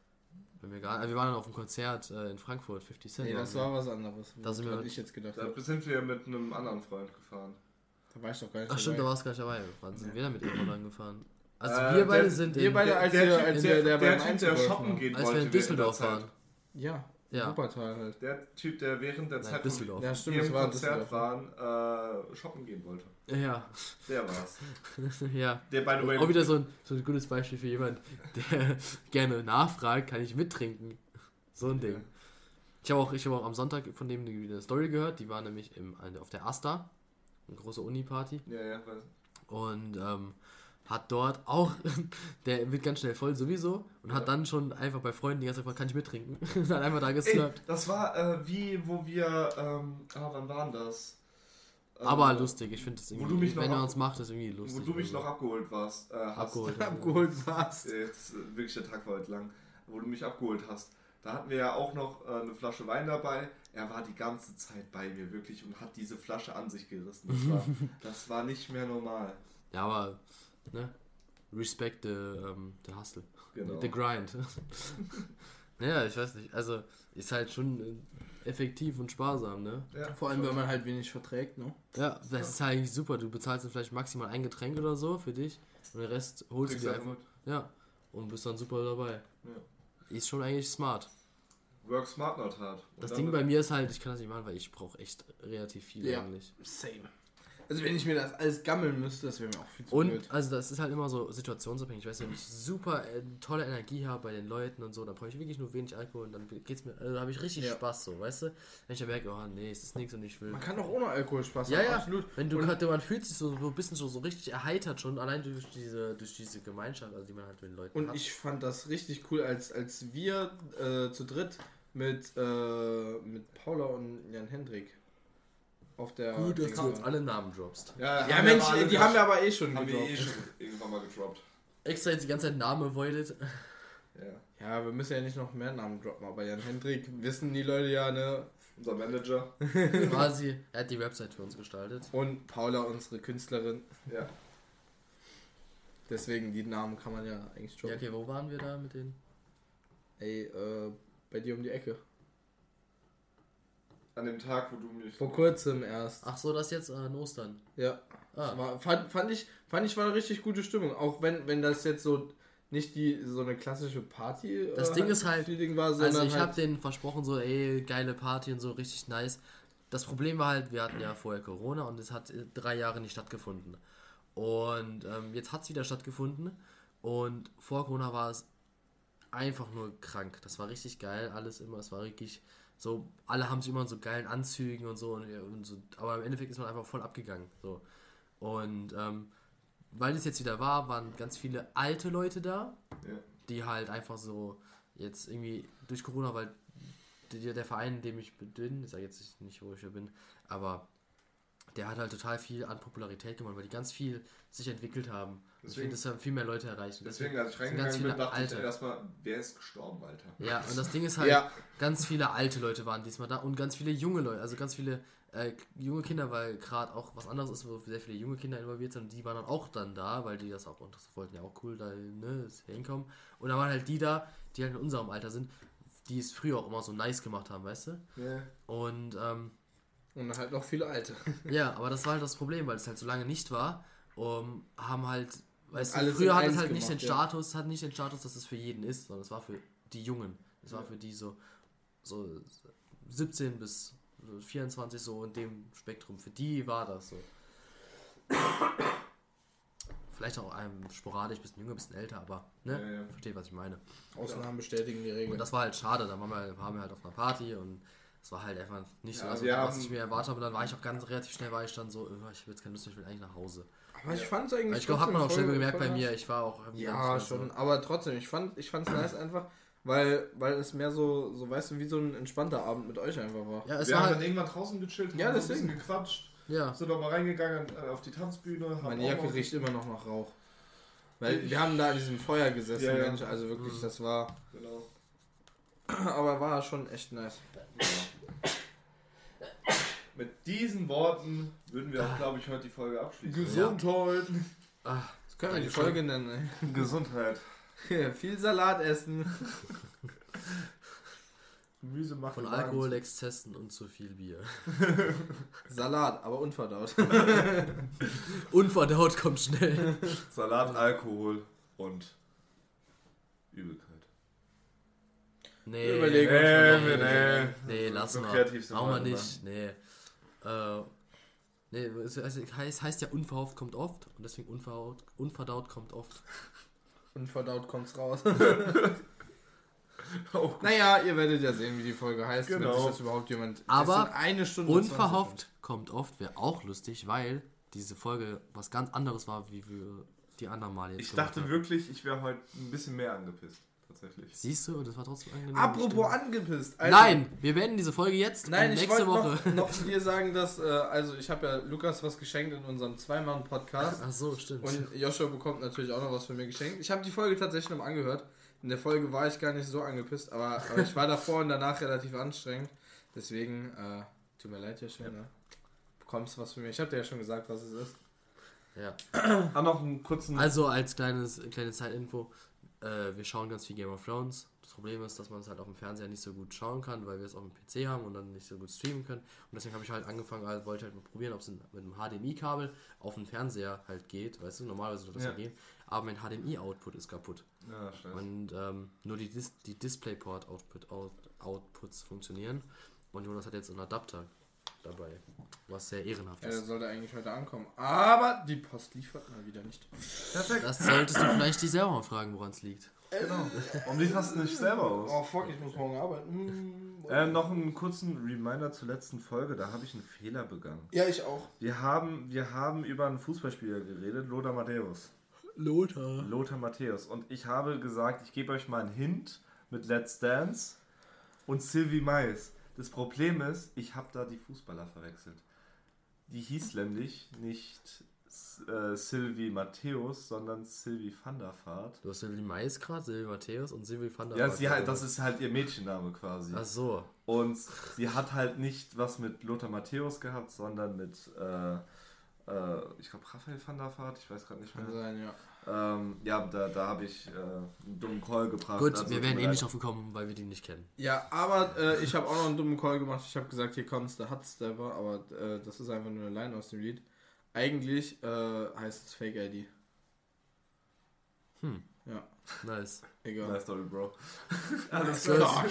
Bin mir gar, wir waren dann auf dem Konzert äh, in Frankfurt, 50 Cent. Nee, das wir. war was anderes. Da sind wir ich jetzt gedacht Da sind wir mit einem anderen Freund gefahren. Da war ich doch gar nicht Ach stimmt, da dabei. warst du gar nicht dabei. Wann sind wir da mit E-Rollern gefahren? Also Äh, wir beide der- sind wir in, beide- als wir- als wir- der beim Typ, der Einzug shoppen gehen als wollte wir in der Düsseldorf waren. Ja, Ja. Wuppertal halt. Der Typ, der während der Nein, Zeit, Düsseldorf. Ja, stimmt, wir im war Konzert Düsseldorf. waren, äh, shoppen gehen wollte. Ja, Der war's. [LAUGHS] ja. Der, by the way, Auch wieder so ein, so ein gutes Beispiel für jemand, der [LAUGHS] gerne nachfragt, kann ich mittrinken. So ein Ding. Ich habe auch, ich hab auch am Sonntag von dem eine Story gehört, die war nämlich im, auf der Asta, eine große Uni-Party. Ja, ja, weiß. und ähm, hat dort auch, [LAUGHS] der wird ganz schnell voll sowieso und hat dann schon einfach bei Freunden die ganze Zeit gefragt, kann ich mittrinken? [LAUGHS] und hat einfach da Ey, geslappt. das war äh, wie, wo wir, ähm, ah, wann waren das? Aber Äh, lustig, ich finde das wo irgendwie, du mich noch wenn er uns macht, ist irgendwie lustig. Wo du mich also. noch abgeholt warst. Äh, hast. abgeholt. [LAUGHS] Abgeholt warst. Jetzt, äh, wirklich der Tag war heute lang. Wo du mich abgeholt hast. Da hatten wir ja auch noch äh, eine Flasche Wein dabei. Er war die ganze Zeit bei mir wirklich und hat diese Flasche an sich gerissen. Das war, das war nicht mehr normal. Ja, aber, ne? Respect the, ähm, the hustle. Genau. The grind. [LAUGHS] naja, ich weiß nicht. Also, ist halt schon äh, effektiv und sparsam, ne? Ja, Vor allem, wenn man halt wenig verträgt, ne? Ja, das ist halt eigentlich super. Du bezahlst dann vielleicht maximal ein Getränk oder so für dich und den Rest holst du Kriegst dir einfach einfach. Ja, und bist dann super dabei. Ja. Ist schon eigentlich smart. Work smart, not hard. Und Das Ding bei mir ist halt, ich kann das nicht machen, weil ich brauche echt relativ viel Ja. eigentlich. Same. Also wenn ich mir das alles gammeln müsste, das wäre mir auch viel zu Und blöd. also das ist halt immer so situationsabhängig. Weißt du, wenn ich super äh, tolle Energie habe bei den Leuten und so, dann brauche ich wirklich nur wenig Alkohol und dann geht's mir, also, habe ich richtig Ja. Spaß so, weißt du? Wenn ich dann merke, oh nee, es ist nichts und ich will. Man kann doch ohne Alkohol Spaß Ja, haben, ja, absolut. Wenn du Und- gerade, man fühlt sich so, so ein bisschen so, so richtig erheitert schon, allein durch diese, durch diese Gemeinschaft, also die man halt mit den Leuten Und hat. ich fand das richtig cool, als, als wir äh, zu dritt mit, äh, mit Paula und Jan Hendrik auf der. Gut, dass du jetzt alle Namen droppst. Ja, Ja, haben Mensch, die haben wir aber eh schon haben wir eh gedroppt. schon irgendwann mal gedroppt. Extra jetzt die ganze Zeit Name avoided. Ja. Ja, wir müssen ja nicht noch mehr Namen droppen, aber Jan Hendrik wissen die Leute ja, ne? Unser Manager. [LAUGHS] [LAUGHS] Quasi, er hat die Website für uns gestaltet. Und Paula, unsere Künstlerin. Ja. Deswegen, die Namen kann man ja eigentlich Ja, droppen. okay, wo waren wir da mit denen? Ey, äh, bei dir um die Ecke. An dem Tag, wo du mich. Vor kurzem erst. Ach so, das jetzt äh, an Ostern. Ja. Ah, War, fand, fand, ich, fand ich war eine richtig gute Stimmung. Auch wenn, wenn das jetzt so nicht die so eine klassische Party Das Ding ist halt- Feeling war, also ich halt, habe denen versprochen, so, ey, geile Party und so, richtig nice. Das Problem war halt, wir hatten ja vorher Corona und es hat äh, drei Jahre nicht stattgefunden. Und ähm, jetzt hat es wieder stattgefunden. Und vor Corona war es einfach nur krank. Das war richtig geil, alles immer. Es war wirklich so, alle haben sich immer in so geilen Anzügen und so, und, und so. Aber im Endeffekt ist man einfach voll abgegangen. So. Und ähm, weil es jetzt wieder war, waren ganz viele alte Leute da Ja. die halt einfach so jetzt irgendwie durch Corona, weil der, der Verein, in dem ich bin, ich sage jetzt nicht, wo ich hier bin, aber der hat halt total viel an Popularität gewonnen, weil die ganz viel sich entwickelt haben. Deswegen- Deswegen, das haben viel mehr Leute erreicht. Und Deswegen, als ich reingegangen ganz bin, viele dachte ich Alte. erstmal, wer ist gestorben, Alter? Ja, und das Ding ist halt, Ja. ganz viele alte Leute waren diesmal da und ganz viele junge Leute, also ganz viele äh, junge Kinder, weil gerade auch was anderes ist, wo sehr viele junge Kinder involviert sind und die waren dann auch dann da, weil die das auch und das wollten ja auch cool da ne, hinkommen. Und da waren halt die da, die halt in unserem Alter sind, die es früher auch immer so nice gemacht haben, weißt du? Ja. Und ähm, Und halt noch viele Alte. ja, aber das war halt das Problem, weil es halt so lange nicht war, um, haben halt, weißt du, früher hat es halt nicht den gemacht, ja. Status, hat nicht den Status, dass es für jeden ist, sondern es war für die Jungen. Es war für die so, so 17 bis so 24 so in dem Spektrum. Für die war das so. Vielleicht auch einem sporadisch, bisschen jünger, bisschen älter, aber ne, Ja, ja. versteht, was ich meine. Ausnahmen bestätigen die Regel. Und das war halt schade, dann waren wir, waren wir halt auf einer Party und es war halt einfach nicht so, Ja, also, was ich mir erwartet habe. Und dann war ich auch ganz relativ schnell, war ich dann so, äh, ich habe jetzt keine Lust, ich will eigentlich nach Hause. Aber ich fand es eigentlich. Ich glaube, hat man auch schnell voll- gemerkt bei mir, ich war auch irgendwie Ja, schon. So. Aber trotzdem, ich fand ich fand's nice einfach, weil, weil es mehr so, so, weißt du, wie so ein entspannter Abend mit euch einfach war. Ja, es wir war haben halt, dann irgendwann draußen gechillt, haben Ja, ein bisschen gequatscht, ja. sind doch mal reingegangen äh, auf die Tanzbühne. haben Meine auch Jacke riecht immer noch nach Rauch. Weil wir haben da an diesem Feuer gesessen, Ja, ja. Mensch, also wirklich, das war. Genau. [CLEARS THROAT] Aber war schon echt nice. [LAUGHS] Mit diesen Worten würden wir auch, glaube ich, heute die Folge abschließen. Gesundheit. Ah, Das können wir die. Folge nennen, Gesundheit. [LAUGHS] ey. Viel Salat essen. [LAUGHS] Gemüse macht von Alkoholexzessen und zu viel Bier. [LAUGHS] Salat, aber unverdaut. Unverdaut kommt schnell. Salat, Alkohol und Übelkeit. Nee, Überlegen Nee, nee, nee. nee, lass mal. Machen wir nicht, nee. Äh, nee, es heißt, heißt, heißt ja unverhofft kommt oft und deswegen unverdaut, unverdaut kommt oft. Unverdaut kommt's raus. [LAUGHS] Auch naja, ihr werdet ja sehen, wie die Folge heißt, wenn Genau. sich das überhaupt jemand. Aber eine Stunde und 20 Unverhofft kommt oft, wäre auch lustig, weil diese Folge was ganz anderes war, wie wir die anderen Mal jetzt Ich dachte haben. wirklich, ich wäre heute ein bisschen mehr angepisst. Tatsächlich. Siehst du, das war trotzdem angenehm. Apropos angepisst. Alter. Nein, wir beenden diese Folge jetzt Nein, und ich nächste wollte Woche. noch, noch [LAUGHS] dir sagen, dass, äh, also ich habe ja Lukas was geschenkt in unserem Zweimann-Podcast Ach so, stimmt. und Joshua bekommt natürlich auch noch was von mir geschenkt. Ich habe die Folge tatsächlich noch mal angehört. In der Folge war ich gar nicht so angepisst, aber, aber ich war davor und danach relativ anstrengend. Deswegen, äh, tut mir leid, Joshua, ne? Bekommst was von mir. Ich habe dir ja schon gesagt, was es ist. ja. Ah, noch einen kurzen. Also als kleines, kleine Zeitinfo, äh, wir schauen ganz viel Game of Thrones. Das Problem ist, dass man es halt auf dem Fernseher nicht so gut schauen kann, weil wir es auf dem PC haben und dann nicht so gut streamen können. Und deswegen habe ich halt angefangen, halt, wollte halt mal probieren, ob es mit einem HDMI-Kabel auf dem Fernseher halt geht. Weißt du, normalerweise würde das ja, Ja. gehen. Aber mein HDMI-Output ist kaputt. ja, scheiße. Und ähm, nur die, Dis die DisplayPort-Output Out Outputs funktionieren. Und Jonas hat jetzt einen Adapter dabei, was sehr ehrenhaft ist. sollte eigentlich heute ankommen. Aber die Post liefert mal wieder nicht. Perfekt. Das solltest du vielleicht dich selber mal fragen, woran es liegt. Genau. Warum lieferst du nicht selber aus? Oh fuck, ich muss morgen arbeiten. Mm, Äh, noch einen kurzen Reminder zur letzten Folge, da habe ich einen Fehler begangen. Ja, ich auch. Wir haben, wir haben über einen Fußballspieler geredet, Lothar Matthäus. Lothar. Lothar Matthäus. Und ich habe gesagt, ich gebe euch mal einen Hint mit Let's Dance und Sylvie Mais. Das Problem ist, ich habe da die Fußballer verwechselt. Die hieß nämlich nicht äh, Sylvie Matthäus, sondern Sylvie van der Vaart. Du hast Silvi Mais gerade, Silvi Matthäus und Silvi van der Ja, Vaart. sie halt, das ist halt ihr Mädchenname quasi. Ach so. Und sie hat halt nicht was mit Lothar Matthäus gehabt, sondern mit, äh, äh, ich glaube, Raphael van der Vaart, ich weiß gerade nicht Kann mehr. sein, ja. Ähm, ja, da, da habe ich äh, einen dummen Call gebracht. Gut, also wir mir eh nicht drauf gekommen, weil wir die nicht kennen. Ja, aber äh, ich habe auch noch einen dummen Call gemacht. Ich habe gesagt, hier kommt's der Hutstepper, aber äh, das ist einfach nur eine Line aus dem Lied. Eigentlich äh, heißt es Fake ID. Hm. Ja, Nice. egal. Nice Story, Bro. [LAUGHS] Alles klar.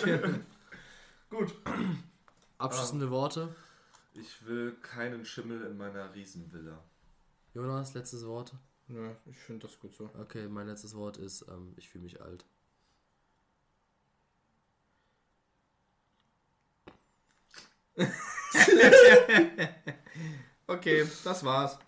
Gut. Abschließende Worte. Ich will keinen Schimmel in meiner Riesenvilla. Jonas, letztes Wort. Ja, ich finde das gut so. Okay, mein letztes Wort ist, ähm, ich fühle mich alt. [LAUGHS] Okay, das war's.